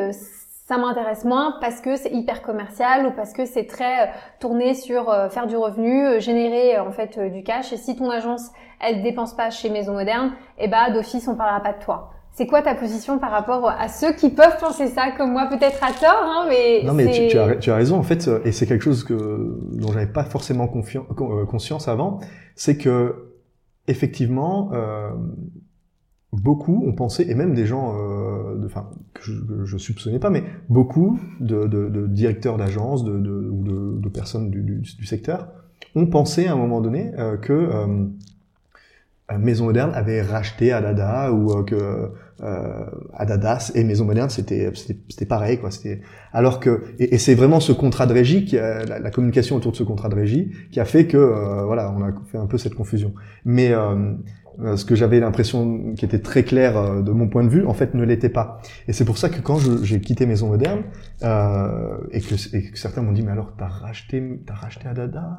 ça m'intéresse moins parce que c'est hyper commercial ou parce que c'est très euh, tourné sur euh, faire du revenu, euh, générer en fait du cash. Et si ton agence elle dépense pas chez Maison Moderne, eh bah d'office on parlera pas de toi. C'est quoi ta position par rapport à ceux qui peuvent penser ça comme moi? Peut-être à tort, hein, mais Non, mais tu, as, tu as raison, en fait, et c'est quelque chose que, dont j'avais pas forcément conscience avant, c'est que, effectivement, euh, beaucoup ont pensé, et même des gens, euh, de- enfin, que je, je soupçonnais pas, mais beaucoup de, de, de directeurs d'agences ou de, personnes du, du, du secteur ont pensé à un moment donné euh, que euh, Maison Moderne avait racheté Adada ou euh, que euh, Adadas et Maison Moderne c'était c'était pareil quoi c'était alors que et, c'est vraiment ce contrat de régie qui la, la communication autour de ce contrat de régie qui a fait que euh, voilà on a fait un peu cette confusion. Mais euh, ce que j'avais l'impression qui était très clair euh, de mon point de vue en fait ne l'était pas et c'est pour ça que quand j'ai quitté Maison Moderne euh, et, que, et que certains m'ont dit mais alors t'as racheté t'as racheté Adada?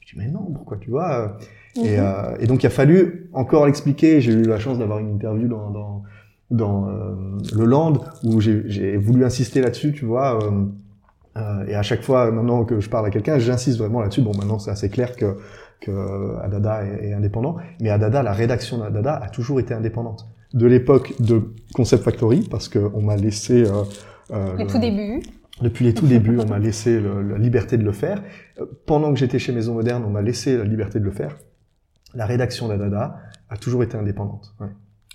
Je dis mais non pourquoi tu vois? Et, Mhm. euh, et donc il a fallu encore l'expliquer. J'ai eu la chance d'avoir une interview dans dans, dans euh, le Land où j'ai voulu insister là-dessus, tu vois. euh, euh, et à chaque fois maintenant que je parle à quelqu'un, j'insiste vraiment là-dessus. Bon, maintenant c'est assez clair que que euh, Adada est, est indépendant, mais Adada, la rédaction d'Adada a toujours été indépendante. De l'époque de Concept Factory, parce que on m'a laissé euh, euh, le- tout début. depuis les tout débuts, on m'a laissé le- la liberté de le faire. Euh, Pendant que j'étais chez Maison Moderne, on m'a laissé la liberté de le faire. La rédaction d'Adada a toujours été indépendante. ouais.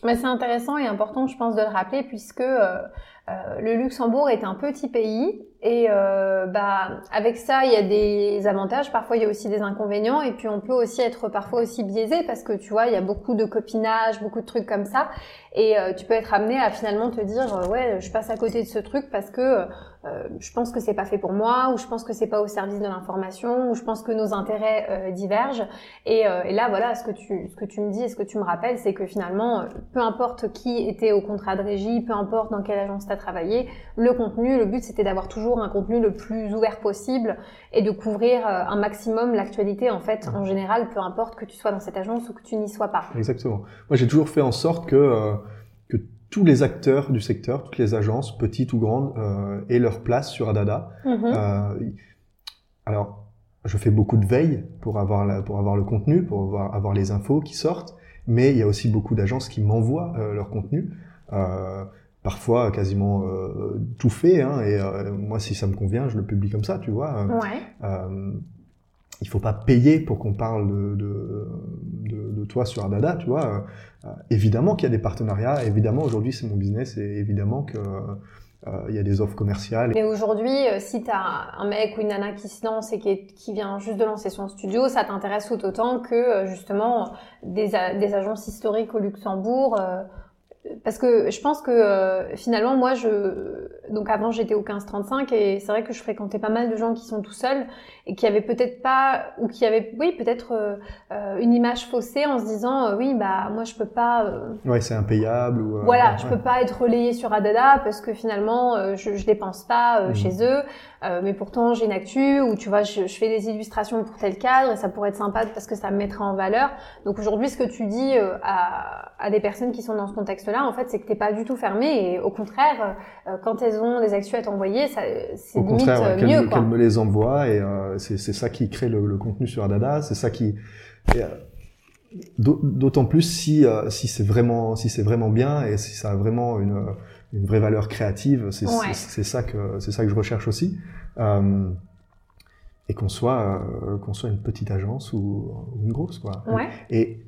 Mais c'est intéressant et important, je pense, de le rappeler, puisque euh, euh, le Luxembourg est un petit pays Et euh, bah avec ça, il y a des avantages. Parfois, il y a aussi des inconvénients. Et puis, on peut aussi être parfois aussi biaisé parce que tu vois, il y a beaucoup de copinage, beaucoup de trucs comme ça. Et euh, tu peux être amené à finalement te dire, euh, ouais, je passe à côté de ce truc parce que je pense que c'est pas fait pour moi, ou je pense que c'est pas au service de l'information, ou je pense que nos intérêts euh, divergent. Et, euh, et, là, voilà, ce que tu, ce que tu me dis et ce que tu me rappelles, c'est que finalement, peu importe qui était au contrat de régie, peu importe dans quelle agence tu as travaillé, le contenu, le but c'était d'avoir toujours un contenu le plus ouvert possible et de couvrir un maximum l'actualité en fait, en général, peu importe que tu sois dans cette agence ou que tu n'y sois pas. Exactement. Moi, j'ai toujours fait en sorte que tous les acteurs du secteur, toutes les agences, petites ou grandes, euh, aient leur place sur Adada. Mhm. Euh, alors, je fais beaucoup de veille pour avoir, la, pour avoir le contenu, pour avoir, avoir, les infos qui sortent, mais il y a aussi beaucoup d'agences qui m'envoient euh, leur contenu. Euh, parfois quasiment tout fait, hein, et moi si ça me convient, je le publie comme ça, tu vois. Ouais il faut pas payer pour qu'on parle de, de, de, de, toi sur Adada, tu vois. Euh, évidemment qu'il y a des partenariats, évidemment aujourd'hui c'est mon business et évidemment que euh, il y a des offres commerciales. Mais aujourd'hui, euh, si tu as un mec ou une nana qui se lance et qui, qui vient juste de lancer son studio, ça t'intéresse tout autant que justement des, des agences historiques au Luxembourg parce que je pense que euh, finalement moi je donc avant j'étais au 15-35 et c'est vrai que je fréquentais pas mal de gens qui sont tout seuls et qui avaient peut-être pas ou qui avaient oui peut-être euh, euh, une image faussée en se disant oui bah moi je peux pas ouais c'est impayable ou voilà je peux pas être relayé sur Adada parce que finalement je, je dépense pas mmh. chez eux mais pourtant j'ai une actu ou tu vois je, je, fais des illustrations pour tel cadre et ça pourrait être sympa parce que ça me mettrait en valeur donc aujourd'hui ce que tu dis à, à des personnes qui sont dans ce contexte là en fait, c'est que t'es pas du tout fermé et au contraire, euh, quand elles ont des actus à t'envoyer, c'est limite contraire, mieux. Qu'elles me les envoient et euh, c'est ça qui crée le, contenu sur Adada, c'est ça qui euh, d'autant plus si si c'est vraiment si c'est vraiment bien et si ça a vraiment une une vraie valeur créative, c'est ça que c'est ça que je recherche aussi. et qu'on soit qu'on soit une petite agence ou, une grosse quoi. Ouais. Et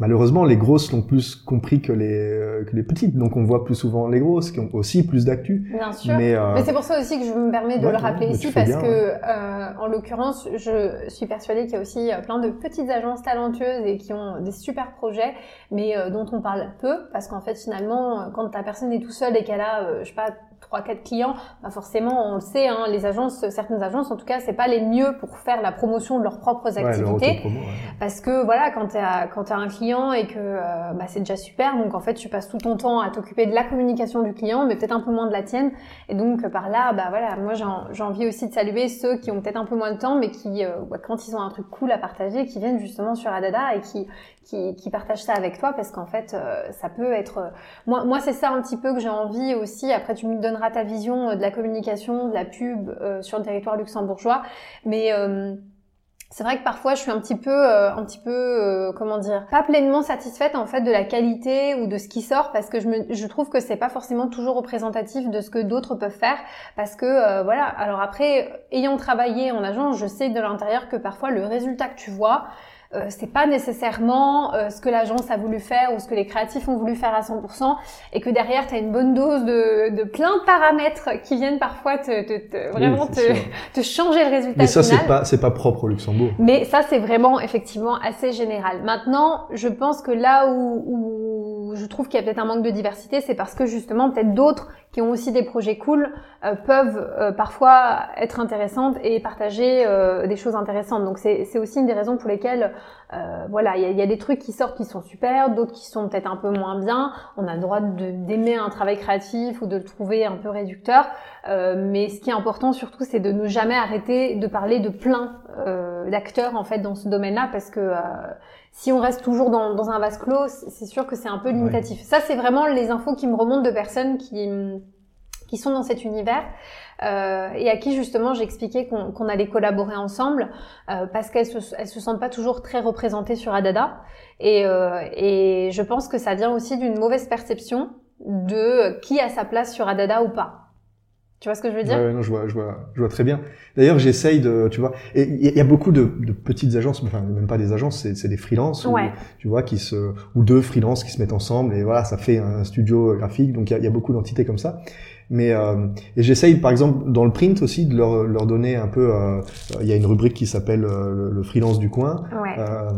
Malheureusement, les grosses l'ont plus compris que les, euh, que les petites, donc on voit plus souvent les grosses qui ont aussi plus d'actu. Bien sûr. Mais, euh, Mais c'est pour ça aussi que je me permets de le rappeler ici parce que, euh, en l'occurrence, je suis persuadée qu'il y a aussi euh, plein de petites agences talentueuses et qui ont des super projets, mais dont on parle peu parce qu'en fait, finalement, quand ta personne est tout seule et qu'elle a, je sais pas, trois quatre clients, bah forcément on le sait, hein, les agences, certaines agences en tout cas, c'est pas les mieux pour faire la promotion de leurs propres activités, parce que voilà, quand tu as quand as un client et que euh, bah, c'est déjà super, donc en fait tu passes tout ton temps à t'occuper de la communication du client, mais peut-être un peu moins de la tienne, et donc par là, bah voilà, moi j'ai envie aussi de saluer ceux qui ont peut-être un peu moins de temps, mais qui euh, quand ils ont un truc cool à partager, qui viennent justement sur Adada et qui qui, qui partagent ça avec toi, parce qu'en fait euh, ça peut être, moi moi c'est ça un petit peu que j'ai envie aussi. Après tu me donnes ta vision euh, de la communication, de la pub euh, sur le territoire luxembourgeois. Mais euh, c'est vrai que parfois je suis un petit peu, un petit peu, comment dire, pas pleinement satisfaite en fait de la qualité ou de ce qui sort parce que je, me, je trouve que c'est pas forcément toujours représentatif de ce que d'autres peuvent faire parce que voilà. Alors après, ayant travaillé en agence, je sais de l'intérieur que parfois le résultat que tu vois, euh, c'est pas nécessairement euh, ce que l'agence a voulu faire ou ce que les créatifs ont voulu faire à 100% et que derrière tu as une bonne dose de, de plein de paramètres qui viennent parfois te, te, te vraiment te, te, changer le résultat Mais ça c'est pas c'est pas propre au Luxembourg. Mais ça c'est vraiment effectivement assez général. Maintenant, je pense que là où, où je trouve qu'il y a peut-être un manque de diversité, c'est parce que justement peut-être d'autres qui ont aussi des projets cool euh, peuvent euh, parfois être intéressantes et partager euh, des choses intéressantes. Donc c'est aussi une des raisons pour lesquelles voilà il y a, y a, des trucs qui sortent qui sont super, d'autres qui sont peut-être un peu moins bien. On a le droit d'aimer un travail créatif ou de le trouver un peu réducteur, mais ce qui est important surtout c'est de ne jamais arrêter de parler de plein d'acteurs en fait dans ce domaine-là parce que si on reste toujours dans, dans un vase clos, c'est sûr que c'est un peu limitatif. Ça, c'est vraiment les infos qui me remontent de personnes qui, qui sont dans cet univers euh, et à qui justement j'ai expliqué qu'on allait collaborer ensemble euh, parce qu'elles se, elles se sentent pas toujours très représentées sur Adada. Et, euh, et je pense que ça vient aussi d'une mauvaise perception de qui a sa place sur Adada ou pas. Tu vois ce que je veux dire? Ouais, non, je vois, je vois, je vois très bien. D'ailleurs, j'essaye de, tu vois, et il y a beaucoup de, de, petites agences, enfin même pas des agences, c'est des freelances, ouais. tu vois, qui se, ou deux freelances qui se mettent ensemble et voilà, ça fait un studio graphique. Donc il y a, beaucoup d'entités comme ça. Mais euh, et j'essaye par exemple dans le print aussi de leur, leur donner un peu. euh, Il y a une rubrique qui s'appelle euh, le, le freelance du coin. Ouais. Euh,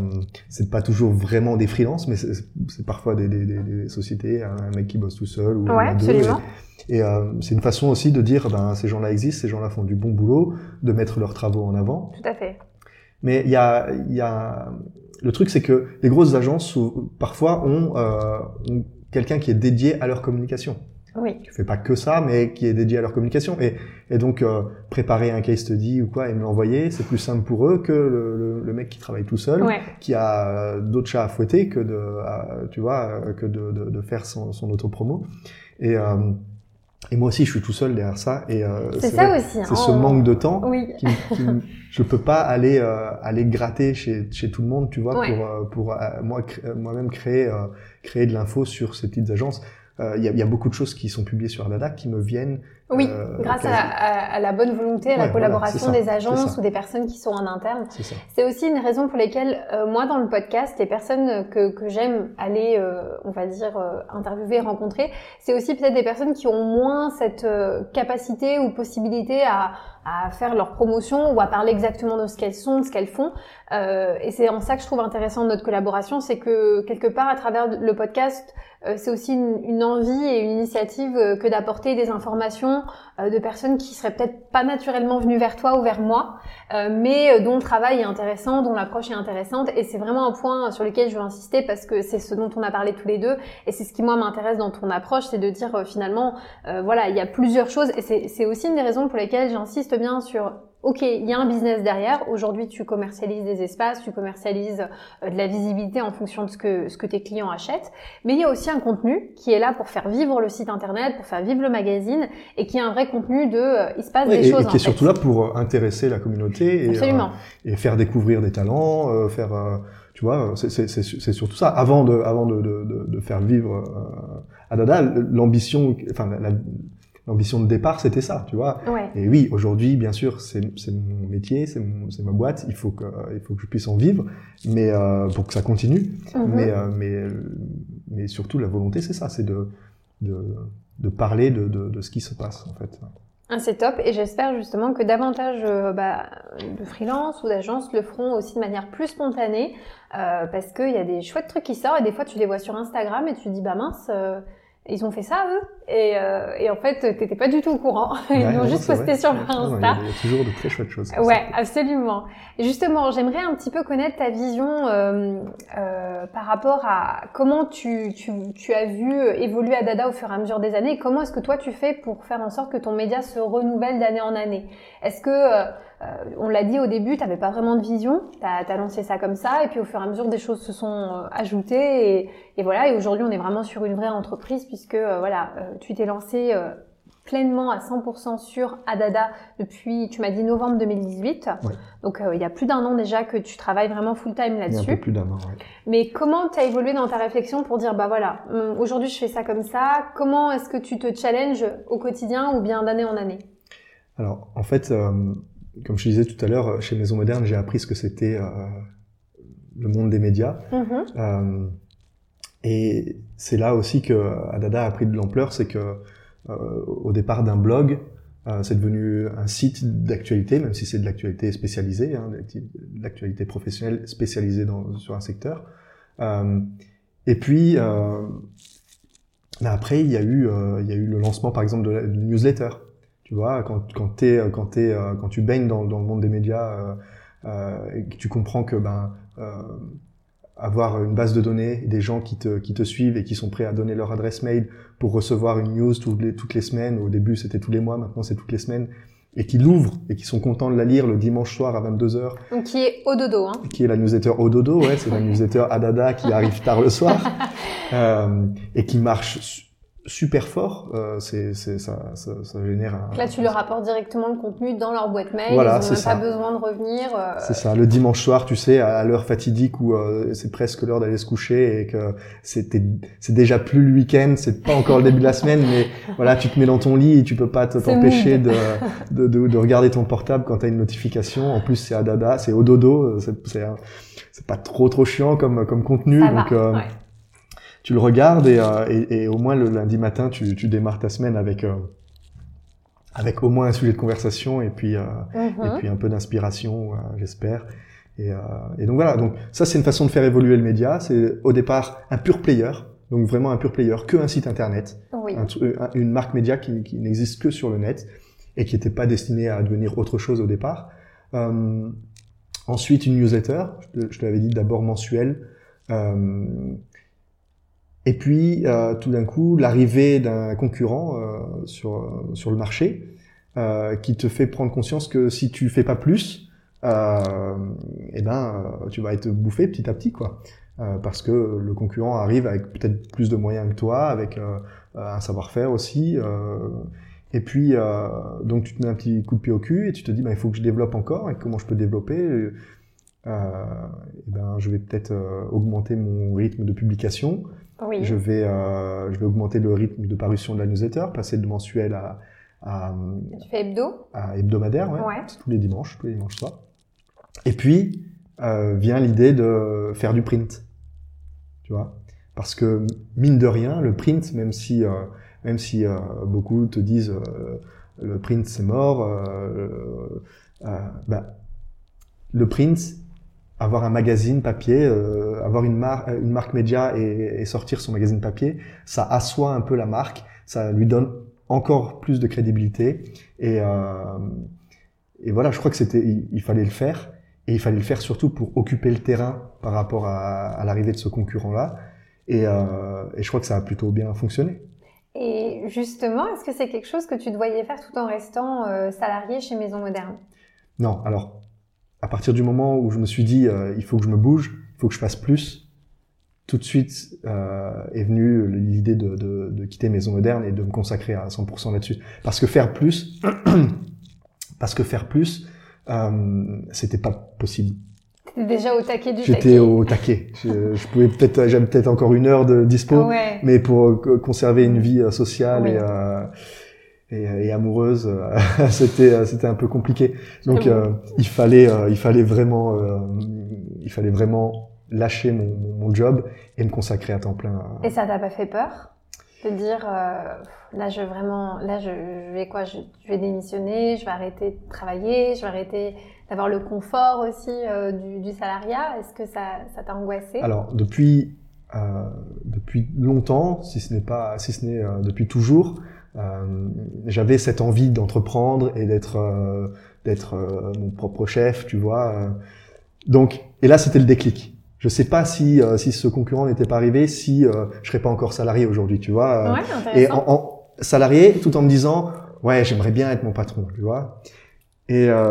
c'est pas toujours vraiment des freelances, mais c'est parfois des, des, des, des sociétés, un mec qui bosse tout seul ou Ouais, deux. absolument. Et, et, euh, c'est une façon aussi de dire, ben ces gens-là existent, ces gens-là font du bon boulot, de mettre leurs travaux en avant. Tout à fait. Mais il y a, il y a le truc, c'est que les grosses agences parfois ont, euh, ont quelqu'un qui est dédié à leur communication Oui. qui fait pas que ça, mais qui est dédié à leur communication. Et, et donc, euh, préparer un case study ou quoi et me l'envoyer, c'est plus simple pour eux que le, le, le mec qui travaille tout seul, Ouais. qui a euh, d'autres chats à fouetter que de, euh, tu vois, euh, que de, de, de faire son, son autopromo. Et, euh, et moi aussi, je suis tout seul derrière ça. Et euh, C'est vrai ça que aussi. hein. C'est ce manque de temps. Oui. Qui, <laughs> je peux pas aller euh, aller gratter chez, chez tout le monde, tu vois, Ouais. pour euh, pour euh, moi moi-même créer euh, créer de l'info sur ces petites agences. Euh, Il y, y a beaucoup de choses qui sont publiées sur Ardada qui me viennent. Oui, euh, grâce à, à- à la bonne volonté, à la Ouais, collaboration ça, des agences ou des personnes qui sont en interne. C'est aussi une raison pour lesquelles euh, moi dans le podcast, les personnes que, que j'aime aller, euh, on va dire, euh, interviewer, rencontrer, c'est aussi peut-être des personnes qui ont moins cette euh, capacité ou possibilité à, à faire leur promotion ou à parler exactement de ce qu'elles sont, de ce qu'elles font. Euh, et c'est en ça que je trouve intéressant notre collaboration, c'est que quelque part à travers le podcast, euh, c'est aussi une, une envie et une initiative euh, que d'apporter des informations euh, de personnes qui seraient peut-être pas naturellement venues vers toi ou vers moi, euh, mais dont le travail est intéressant, dont l'approche est intéressante. Et c'est vraiment un point sur lequel je veux insister parce que c'est ce dont on a parlé tous les deux. Et c'est ce qui, moi, m'intéresse dans ton approche, c'est de dire finalement, voilà, il y a plusieurs choses. Et c'est aussi une des raisons pour lesquelles j'insiste bien sur Ok, il y a un business derrière. Aujourd'hui, tu commercialises des espaces, tu commercialises euh, de la visibilité en fonction de ce que, ce que tes clients achètent. Mais il y a aussi un contenu qui est là pour faire vivre le site internet, pour faire vivre le magazine, et qui est un vrai contenu de euh, il se passe des et, choses. et qui est fait. surtout là pour intéresser la communauté et, euh, et faire découvrir des talents, euh, faire, euh, tu vois, c'est- c'est c'est- c'est surtout ça. Avant de, avant de, de, de, faire vivre euh, Adada, l'ambition, enfin la- la- l'ambition de départ, c'était ça, tu vois. Ouais. Et oui, aujourd'hui, bien sûr, c'est mon métier, c'est ma boîte, il faut que il faut que je puisse en vivre, mais euh, pour que ça continue. Mhm. Mais euh, mais mais surtout la volonté, c'est ça, c'est de, de de parler de, de de ce qui se passe en fait. Ah, c'est top et j'espère justement que davantage euh, bah, de freelance ou d'agences le feront aussi de manière plus spontanée parce qu'il y a des chouettes trucs qui sortent et des fois tu les vois sur Instagram et tu te dis bah mince ils ont fait ça eux et, euh, et en fait t'étais pas du tout au courant <laughs> ils Ouais, l'ont juste posté sur leur Insta. a- il y a toujours de très chouettes choses. Ouais, ça. absolument. Et justement, j'aimerais un petit peu connaître ta vision euh, euh, par rapport à comment tu, tu, tu as vu évoluer Adada au fur et à mesure des années et comment est-ce que toi tu fais pour faire en sorte que ton média se renouvelle d'année en année? Est-ce que, euh, euh, on l'a dit au début, tu n'avais pas vraiment de vision, tu as, lancé ça comme ça et puis au fur et à mesure des choses se sont euh, ajoutées et, et voilà, et aujourd'hui on est vraiment sur une vraie entreprise puisque voilà, euh, tu t'es lancé euh, pleinement à 100% sur Adada depuis, tu m'as dit novembre 2018. Ouais. Donc euh, il y a plus d'un an déjà que tu travailles vraiment full time Il y a un peu là-dessus. plus d'un an. ouais. Mais comment tu as évolué dans ta réflexion pour dire bah voilà, hum, aujourd'hui je fais ça comme ça. Comment est-ce que tu te challenges au quotidien ou bien d'année en année? Alors, en fait, euh, comme je disais tout à l'heure, chez Maison Moderne, j'ai appris ce que c'était euh, le monde des médias. Mhm. Euh, et c'est là aussi que Adada a pris de l'ampleur, c'est que euh, au départ d'un blog, euh, c'est devenu un site d'actualité, même si c'est de l'actualité spécialisée, hein, de l'actualité professionnelle spécialisée dans, sur un secteur. Euh, et puis, euh, mais après, il y a eu, euh, il y a eu le lancement, par exemple, de la newsletter. Tu vois, quand, quand, t'es, quand, t'es, euh, quand tu baignes dans, dans le monde des médias et que tu comprends que ben, avoir une base de données, des gens qui te, qui te suivent et qui sont prêts à donner leur adresse mail pour recevoir une news toutes les, toutes les semaines. Au début, c'était tous les mois, maintenant c'est toutes les semaines. Et qui l'ouvrent et qui sont contents de la lire le dimanche soir à 22h, Donc qui est au dodo. Hein. qui est la newsletter au dodo, ouais, c'est la <laughs> newsletter Adada qui arrive tard le soir, <laughs> euh, et qui marche super fort. Euh, c'est, c'est, ça, ça, ça génère un... Là tu leur apportes directement le contenu dans leur boîte mail. Voilà, ils n'ont c'est même pas besoin de revenir. euh, C'est ça, le dimanche soir, tu sais, à l'heure fatidique où euh, c'est presque l'heure d'aller se coucher et que c'était, c'est déjà plus le week-end, c'est pas encore le début de la semaine, mais voilà, tu te mets dans ton lit et tu peux pas te- C'est t'empêcher de, de, de, de regarder ton portable quand t'as une notification. En plus, c'est à dada, c'est au dodo, c'est, c'est, c'est pas trop trop chiant comme, comme contenu. ça donc, va. euh, ouais. Tu le regardes et, euh, et, et au moins le lundi matin, tu, tu démarres ta semaine avec, euh, avec au moins un sujet de conversation et puis, euh, Mhm. et puis un peu d'inspiration, euh, j'espère. Et, euh, et donc voilà, donc ça c'est une façon de faire évoluer le média. C'est au départ un pur player, donc vraiment un pur player, que un site internet, Oui. un une marque média qui, qui n'existe que sur le net et qui n'était pas destinée à devenir autre chose au départ. Euh, ensuite une newsletter, je te, je te l'avais dit d'abord mensuelle. Euh, et puis euh, tout d'un coup l'arrivée d'un concurrent euh, sur sur le marché euh, qui te fait prendre conscience que si tu fais pas plus, euh, eh ben euh, tu vas être bouffé petit à petit quoi. Euh, parce que le concurrent arrive avec peut-être plus de moyens que toi, avec un savoir-faire aussi. et puis, donc tu te mets un petit coup de pied au cul et tu te dis, bah, il faut que je développe encore. Et comment je peux développer eh ben, Je vais peut-être augmenter mon rythme de publication. Oui. Je vais, euh, je vais augmenter le rythme de parution de la newsletter, passer de mensuel à, à, Tu fais hebdo? à hebdomadaire, ouais, Ouais. C'est tous les dimanches, tous les dimanches soirs. Et puis euh, vient l'idée de faire du print, tu vois, parce que mine de rien, le print, même si euh, même si beaucoup te disent le print c'est mort, bah, le print, avoir un magazine papier, euh, avoir une, mar une marque média et, et sortir son magazine papier, ça assoit un peu la marque, ça lui donne encore plus de crédibilité et euh, et voilà, je crois que c'était, il, il fallait le faire, et il fallait le faire surtout pour occuper le terrain par rapport à, à l'arrivée de ce concurrent-là, et, euh, et je crois que ça a plutôt bien fonctionné. Et justement, est-ce que c'est quelque chose que tu te voyais faire tout en restant euh, salarié chez Maison Moderne Non, alors, à partir du moment où je me suis dit, euh, il faut que je me bouge, il faut que je fasse plus, tout de suite euh, est venue l'idée de, de, de quitter Maison Moderne et de me consacrer à 100% là-dessus. Parce que faire plus, <clears throat> parce que faire plus, euh, c'était pas possible. T'étais déjà au taquet du J'étais au taquet. Je, je pouvais peut-être, j'avais peut-être encore une heure de dispo, Ouais. mais pour euh, conserver une vie euh, sociale Oui. et, euh, et, et amoureuse, euh, <laughs> c'était euh, c'était un peu compliqué. Donc euh, il fallait il fallait vraiment il fallait vraiment lâcher mon, mon, job et me consacrer à temps plein. Et ça t'a pas fait peur de dire là je vraiment là je, je vais quoi je, je vais démissionner, je vais arrêter de travailler, je vais arrêter d'avoir le confort aussi du, du salariat? Est-ce que ça ça t'a angoissé Alors depuis euh, depuis longtemps, si ce n'est pas si ce n'est euh, depuis toujours, j'avais cette envie d'entreprendre et d'être euh, d'être euh, mon propre chef, tu vois. euh. Donc et là c'était le déclic. Je sais pas si euh, si ce concurrent n'était pas arrivé, si euh, je serais pas encore salarié aujourd'hui, tu vois. euh. Ouais, et en, en salarié, tout en me disant ouais j'aimerais bien être mon patron, tu vois. Et euh,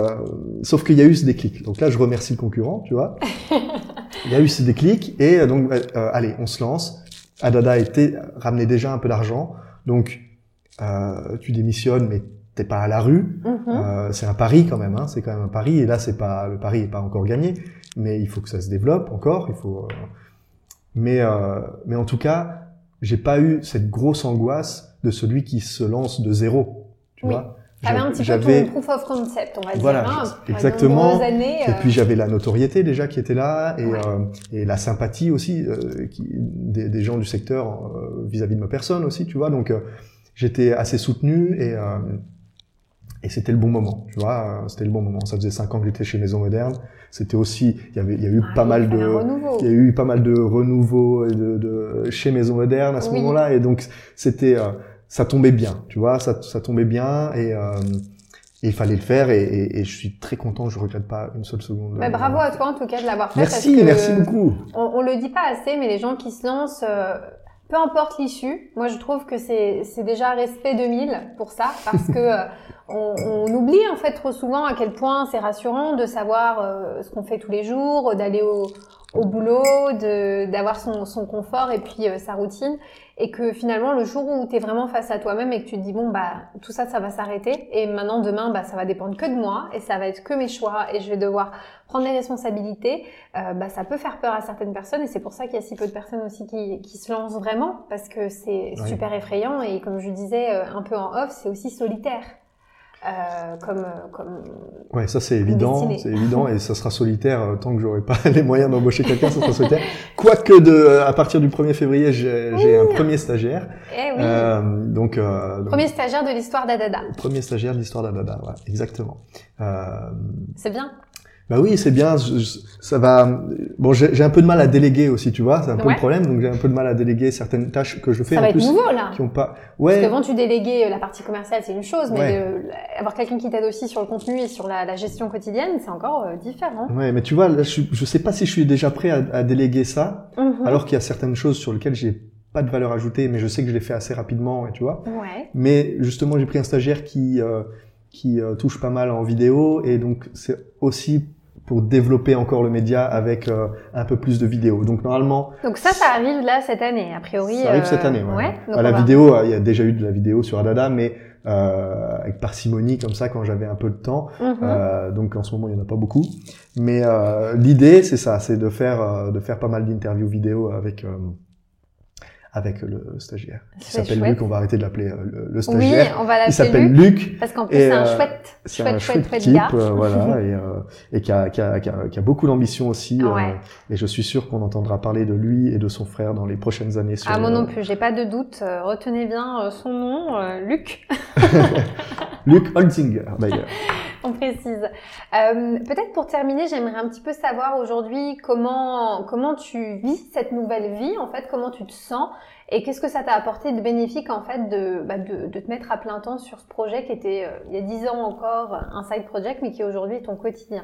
sauf qu'il y a eu ce déclic. Donc là je remercie le concurrent, tu vois. <laughs> Il y a eu ce déclic et euh, donc euh, euh, allez on se lance. Adada était ramenait déjà un peu d'argent, donc euh, tu démissionnes mais t'es pas à la rue. Mhm. Euh, c'est un pari quand même, hein, c'est quand même un pari. Et là, c'est pas le pari est pas encore gagné, mais il faut que ça se développe encore. Il faut. euh, Mais euh, mais en tout cas, j'ai pas eu cette grosse angoisse de celui qui se lance de zéro. Tu Oui. vois? T'avais un petit peu ton proof of concept, on va Voilà, dire. hein, après de exactement. et euh, puis j'avais la notoriété déjà qui était là et, Ouais. euh, et la sympathie aussi euh, qui, des, des gens du secteur euh, vis-à-vis de ma personne aussi, tu vois? Donc euh, j'étais assez soutenu et euh, et c'était le bon moment, tu vois. euh, C'était le bon moment. Ça faisait cinq ans que j'étais chez Maison Moderne. C'était aussi, il y avait, il y a eu ah, pas mal de, il y a eu pas mal de renouveau et de, de chez Maison Moderne à ce Oui. moment-là et donc c'était euh, ça tombait bien tu vois ça, ça tombait bien et, euh, et il fallait le faire et, et, et je suis très content je regrette pas une seule seconde Bah, bravo à toi en tout cas de l'avoir fait. merci parce que merci beaucoup On, on le dit pas assez, mais les gens qui se lancent, euh, peu importe l'issue, moi je trouve que c'est déjà respect 2000 pour ça, parce que euh, <laughs> on, oublie en fait trop souvent à quel point c'est rassurant de savoir euh, ce qu'on fait tous les jours, d'aller au, au boulot, d'avoir son, son confort et puis euh, sa routine, et que finalement le jour où tu es vraiment face à toi-même et que tu te dis bon bah tout ça ça va s'arrêter et maintenant demain bah ça va dépendre que de moi et ça va être que mes choix et je vais devoir prendre les responsabilités euh, bah, ça peut faire peur à certaines personnes et c'est pour ça qu'il y a si peu de personnes aussi qui, qui se lancent vraiment parce que c'est super effrayant et comme je disais euh, un peu en off, c'est aussi solitaire. Euh, comme, comme. Ouais, ça c'est évident, c'est évident, et ça sera solitaire euh, tant que j'aurai pas <laughs> les moyens d'embaucher quelqu'un, ça sera solitaire. <laughs> Quoique de, à partir du 1er février, j'ai un premier stagiaire. Eh oui. Euh, donc, euh, premier stagiaire de l'histoire d'Adada. Premier stagiaire de l'histoire d'Adada, ouais, exactement. Euh, c'est bien. Bah oui, c'est bien. ça va. Bon, j'ai un peu de mal à déléguer aussi, tu vois. C'est un peu le problème. Donc j'ai un peu de mal à déléguer certaines tâches que je fais. Ça en va plus, être nouveau là. Qui ont pas. Ouais. Parce qu'avant tu déléguais euh, la partie commerciale, c'est une chose, mais avoir quelqu'un qui t'aide aussi sur le contenu et sur la, la gestion quotidienne, c'est encore euh, différent. Ouais, mais tu vois, là, je, je sais pas si je suis déjà prêt à, à déléguer ça, mhm. alors qu'il y a certaines choses sur lesquelles j'ai pas de valeur ajoutée, mais je sais que je l'ai fait assez rapidement, tu vois. Ouais. Mais justement, j'ai pris un stagiaire qui euh, qui touche pas mal en vidéo, et donc c'est aussi pour développer encore le média avec euh, un peu plus de vidéos. Donc normalement. Donc ça, ça arrive là cette année, a priori. Ça arrive cette année. Ouais. ouais à la vidéo, il y a déjà eu de la vidéo sur Adada, mais euh, avec parcimonie comme ça quand j'avais un peu de temps. Mhm. euh, donc en ce moment, il y en a pas beaucoup. Mais euh, l'idée, c'est ça, c'est de faire euh, de faire pas mal d'interviews vidéo avec avec le stagiaire. Il s'appelle Luc, on va arrêter de l'appeler euh, le, stagiaire. Oui, on va l'appeler Il s'appelle Luc. Parce qu'en plus, c'est un euh, chouette, chouette, un chouette, chouette, type, euh, voilà, et, et qui, a, qui, a, qui, a, qui a beaucoup d'ambition aussi. Ouais. et je suis sûr qu'on entendra parler de lui et de son frère dans les prochaines années. Sur, ah, moi non plus, j'ai pas de doute. retenez bien son nom, Luc. <laughs> Luc Holzinger, d'ailleurs. <laughs> on précise. Euh, Peut-être pour terminer, j'aimerais un petit peu savoir aujourd'hui comment comment tu vis cette nouvelle vie, en fait, comment tu te sens et qu'est-ce que ça t'a apporté de bénéfique en fait de, bah, de, de, te mettre à plein temps sur ce projet qui était euh, il y a dix ans encore un side project, mais qui est aujourd'hui ton quotidien?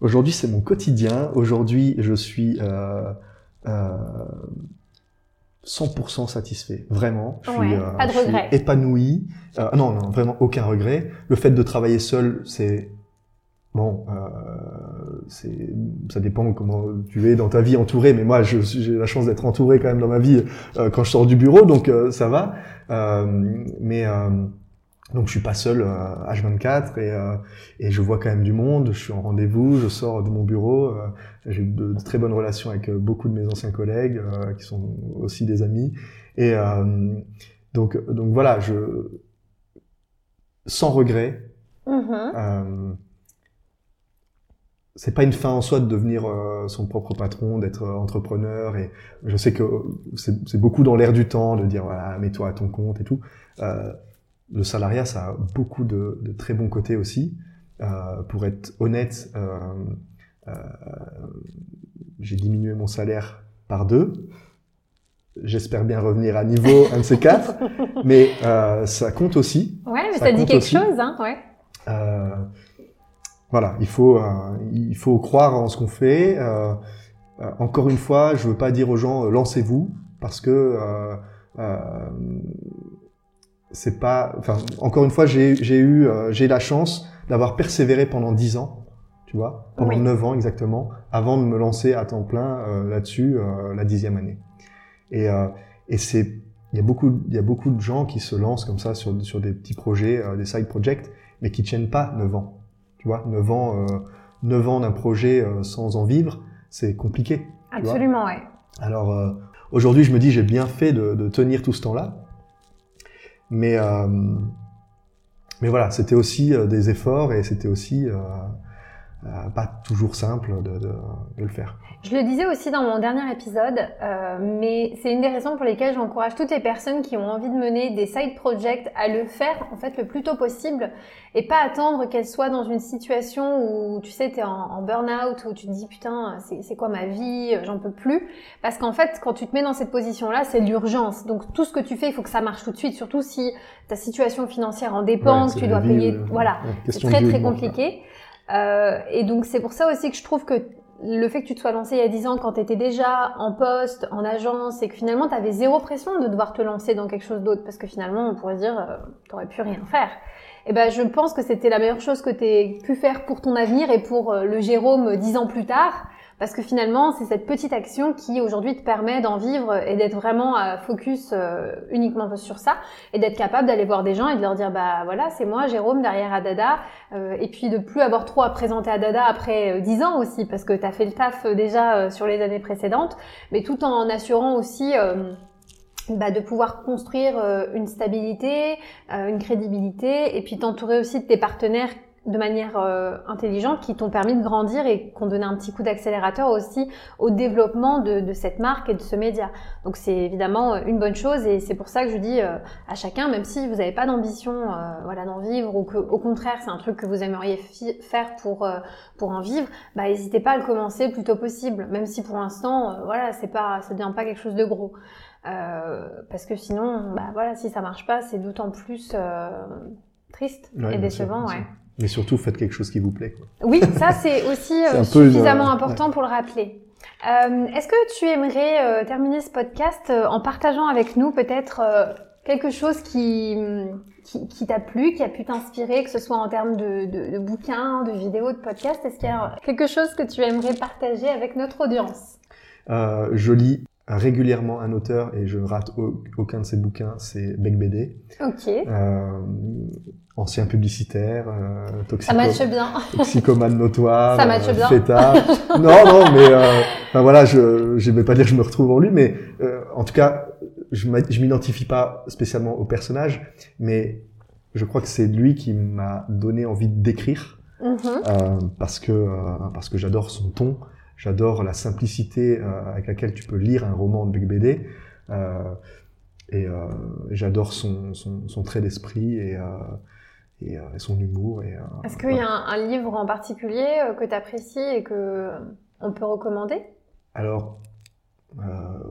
Aujourd'hui, c'est mon quotidien. Aujourd'hui, je suis euh, euh, 100% satisfait, vraiment. Je suis, euh, pas de regret. épanoui. Euh, non, non, vraiment aucun regret. Le fait de travailler seul, c'est bon, euh, c'est ça dépend comment tu es dans ta vie entouré. Mais moi, j'ai la chance d'être entouré quand même dans ma vie euh, quand je sors du bureau, donc euh, ça va. mais donc je suis pas seul H24 et, et je vois quand même du monde. Je suis en rendez-vous, je sors de mon bureau. J'ai de, de, très bonnes relations avec euh, beaucoup de mes anciens collègues euh, qui sont aussi des amis. Et euh, donc, donc voilà, je sans regret. Mm-hmm. c'est pas une fin en soi de devenir son propre patron, d'être entrepreneur. Et je sais que c'est beaucoup dans l'air du temps de dire voilà, mets-toi à ton compte et tout. Le salariat, ça a beaucoup de, de très bons côtés aussi. pour être honnête, euh, j'ai diminué mon salaire par deux. J'espère bien revenir à niveau un de ces quatre, <laughs> mais euh, ça compte aussi. Ouais, mais ça, dit quelque chose, hein, ouais. Euh, voilà, il faut, il faut croire en ce qu'on fait. encore une fois, je veux pas dire aux gens lancez-vous parce que c'est pas. Enfin, encore une fois, j'ai eu, j'ai la chance d'avoir persévéré pendant dix ans tu vois, pendant neuf ans exactement, avant de me lancer à temps plein euh, là-dessus euh, la dixième année. Et, euh, et c'est, il y a beaucoup, il y a beaucoup de gens qui se lancent comme ça sur sur des petits projets, des side projects, mais qui tiennent pas neuf ans. Tu vois, neuf ans, neuf ans d'un projet sans en vivre, c'est compliqué. Absolument, ouais. Alors aujourd'hui, je me dis j'ai bien fait de, de tenir tout ce temps-là, mais mais voilà, c'était aussi des efforts et c'était aussi euh, pas toujours simple de, de, de, le faire. Je le disais aussi dans mon dernier épisode, euh, mais c'est une des raisons pour lesquelles j'encourage toutes les personnes qui ont envie de mener des side projects à le faire en fait le plus tôt possible et pas attendre qu'elles soient dans une situation où tu sais t'es en, en burn-out où tu te dis putain c'est quoi ma vie j'en peux plus parce qu'en fait quand tu te mets dans cette position là c'est l'urgence donc tout ce que tu fais il faut que ça marche tout de suite surtout si ta situation financière en dépend que tu dois payer euh, voilà c'est très très compliqué. Euh, et donc c'est pour ça aussi que je trouve que le fait que tu te sois lancé il y a 10 ans quand tu étais déjà en poste, en agence, et que finalement tu avais zéro pression de devoir te lancer dans quelque chose d'autre, parce que finalement on pourrait dire euh, tu n'aurais pu rien faire. Et eh ben je pense que c'était la meilleure chose que tu pu faire pour ton avenir et pour euh, le Jérôme 10 ans plus tard, parce que finalement, c'est cette petite action qui aujourd'hui te permet d'en vivre et d'être vraiment à focus euh, uniquement sur ça et d'être capable d'aller voir des gens et de leur dire bah voilà, c'est moi Jérôme derrière Adada. Euh, et puis de plus avoir trop à présenter à Dada après euh, dix ans aussi parce que tu as fait le taf déjà sur les années précédentes, mais tout en assurant aussi bah, de pouvoir construire une stabilité, une crédibilité, et puis t'entourer aussi de tes partenaires de manière euh, intelligente qui t'ont permis de grandir et qu'on donné un petit coup d'accélérateur aussi au développement de, de, cette marque et de ce média. Donc c'est évidemment euh, une bonne chose et c'est pour ça que je dis euh, à chacun, même si vous n'avez pas d'ambition voilà, d'en vivre ou que au contraire c'est un truc que vous aimeriez faire pour, pour en vivre, bah n'hésitez pas à le commencer le plus tôt possible, même si pour l'instant voilà c'est pas ça devient pas quelque chose de gros. parce que sinon, bah voilà, si ça marche pas, c'est d'autant plus triste et décevant, ouais. Mais surtout, faites quelque chose qui vous plaît. Quoi. Oui, ça c'est <laughs> aussi euh, suffisamment important pour le rappeler. Euh, Est-ce que tu aimerais euh, terminer ce podcast euh, en partageant avec nous peut-être quelque chose qui, qui, qui t'a plu, qui a pu t'inspirer, que ce soit en termes de, de, de bouquins, de vidéos, de podcasts? Est-ce qu'il y a quelque chose que tu aimerais partager avec notre audience? Je lis régulièrement un auteur et je rate aucun de ses bouquins, c'est Beck BD. Ok. Euh, ancien publicitaire, euh, toxico ça matche bien. <laughs> toxicomane notoire, ça matche bien. fêtard. <laughs> non, non, mais euh, enfin, voilà, je je vais pas dire que je me retrouve en lui, mais euh, en tout cas, je m'identifie pas spécialement au personnage, mais je crois que c'est lui qui m'a donné envie d'écrire mm-hmm. euh, parce que euh, parce que j'adore son ton, j'adore la simplicité avec laquelle tu peux lire un roman de BD. et j'adore son, son, son, trait d'esprit et, et, euh, son humour. Euh, Est-ce qu'il y a un, livre en particulier euh, que tu apprécies et que on peut recommander? Alors, euh,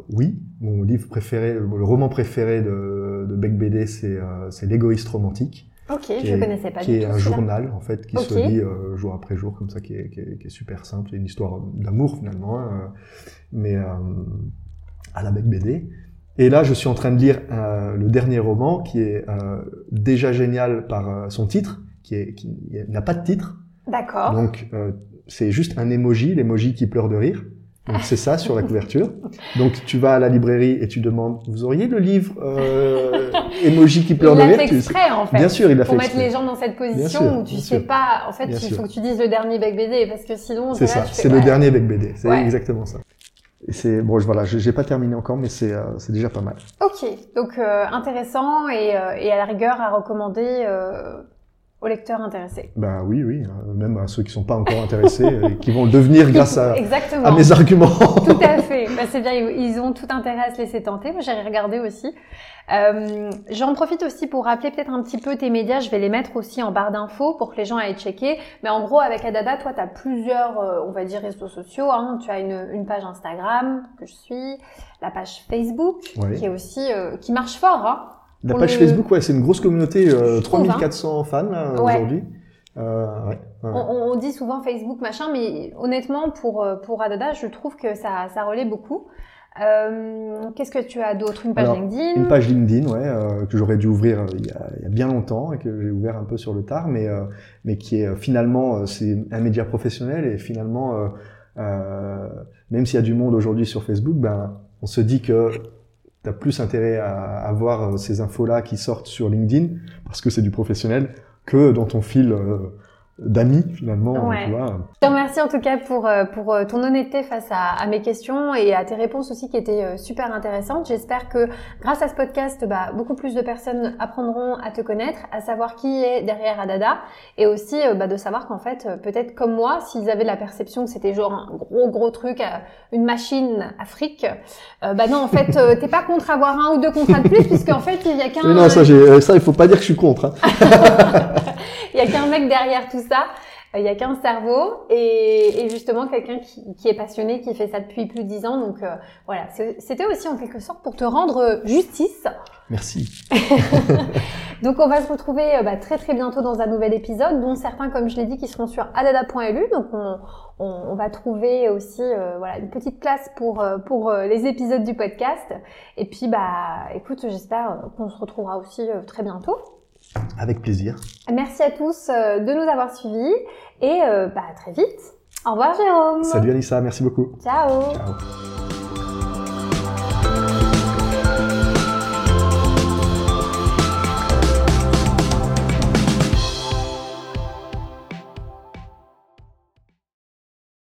oui, mon livre préféré, le, roman préféré de, de Beck BD, c'est euh, L'égoïste romantique. Ok, je ne connaissais pas Qui est un journal, en fait, qui se lit euh, jour après jour, comme ça, qui est, qui est, qui est super simple. C'est une histoire d'amour, finalement, hein, mais à la Beck BD. Et là, je suis en train de lire euh, le dernier roman qui est euh, déjà génial par euh, son titre, qui, est, qui n'a pas de titre. D'accord. Donc, euh, c'est juste un emoji, l'emoji qui pleure de rire. Donc, c'est ça sur la couverture. Donc, tu vas à la librairie et tu demandes, vous auriez le livre euh, <laughs> emoji qui pleure de rire Il fait exprès, en fait. Bien sûr, il a fait Pour mettre les gens dans cette position où tu sais pas, en fait, il faut que tu dises le dernier bec BD parce que sinon, c'est ça. C'est le dernier bec BD. C'est exactement ça. Et c'est bon, voilà, j'ai pas terminé encore, mais c'est euh, c'est déjà pas mal. Ok, donc euh, intéressant et, euh, et, à la rigueur à recommander euh, aux lecteurs intéressés. Ben oui, oui, même à ceux qui sont pas encore intéressés et qui vont le devenir <laughs> grâce à, à mes arguments. Tout à <laughs> fait. Ben, c'est bien, ils ont tout intérêt à se laisser tenter. Moi, j'ai regardé aussi. Euh, J'en profite aussi pour rappeler peut-être un petit peu tes médias. Je vais les mettre aussi en barre d'infos pour que les gens aillent checker. Mais en gros, avec Adada, toi, tu as plusieurs, euh, on va dire, réseaux sociaux. Hein. Tu as une, une, page Instagram que je suis, la page Facebook qui est aussi euh, qui marche fort. Hein, la page Facebook, ouais, c'est une grosse communauté, 3400 hein. fans aujourd'hui. Euh, ouais, On, on, dit souvent Facebook machin, mais honnêtement pour pour Adada, je trouve que ça ça relaie beaucoup. Euh, Qu'est-ce que tu as d'autre? Une page LinkedIn? Une page LinkedIn, ouais, euh, que j'aurais dû ouvrir euh, il y, a, il y, a, bien longtemps et que j'ai ouvert un peu sur le tard, mais euh, mais qui est finalement c'est un média professionnel et finalement même s'il y a du monde aujourd'hui sur Facebook, ben on se dit que plus intérêt à, à voir ces infos là qui sortent sur LinkedIn parce que c'est du professionnel que dans ton fil d'amis finalement. Ouais. Tu vois. Je te remercie en tout cas pour euh, pour euh, ton honnêteté face à, à, mes questions et à tes réponses aussi qui étaient euh, super intéressantes. J'espère que grâce à ce podcast, bah, beaucoup plus de personnes apprendront à te connaître, à savoir qui est derrière Adada et aussi bah, de savoir qu'en fait, peut-être comme moi, s'ils avaient la perception que c'était genre un gros gros truc, une machine Afrique, bah non en fait, t'es pas contre avoir un ou deux contrats de plus puisqu'en fait il y a qu'un. Non ça, ça il faut pas dire que je suis contre. Hein. <laughs> il y a qu'un mec derrière tout ça. Il y a qu'un cerveau et, et justement quelqu'un qui, qui, est passionné, qui fait ça depuis plus de dix ans. Donc euh, voilà, c'était aussi en quelque sorte pour te rendre justice. Merci. <laughs> donc on va se retrouver euh, bah, très très bientôt dans un nouvel épisode, dont certains, comme je l'ai dit, qui seront sur adada.lu. Donc on, on, on, va trouver aussi euh, voilà une petite place pour euh, pour les épisodes du podcast. Et puis bah écoute, j'espère qu'on se retrouvera aussi très bientôt. Avec plaisir. Merci à tous euh, de nous avoir suivis et euh, bah, à très vite. Au revoir Jérôme. Salut Alissa, merci beaucoup. Ciao. Ciao.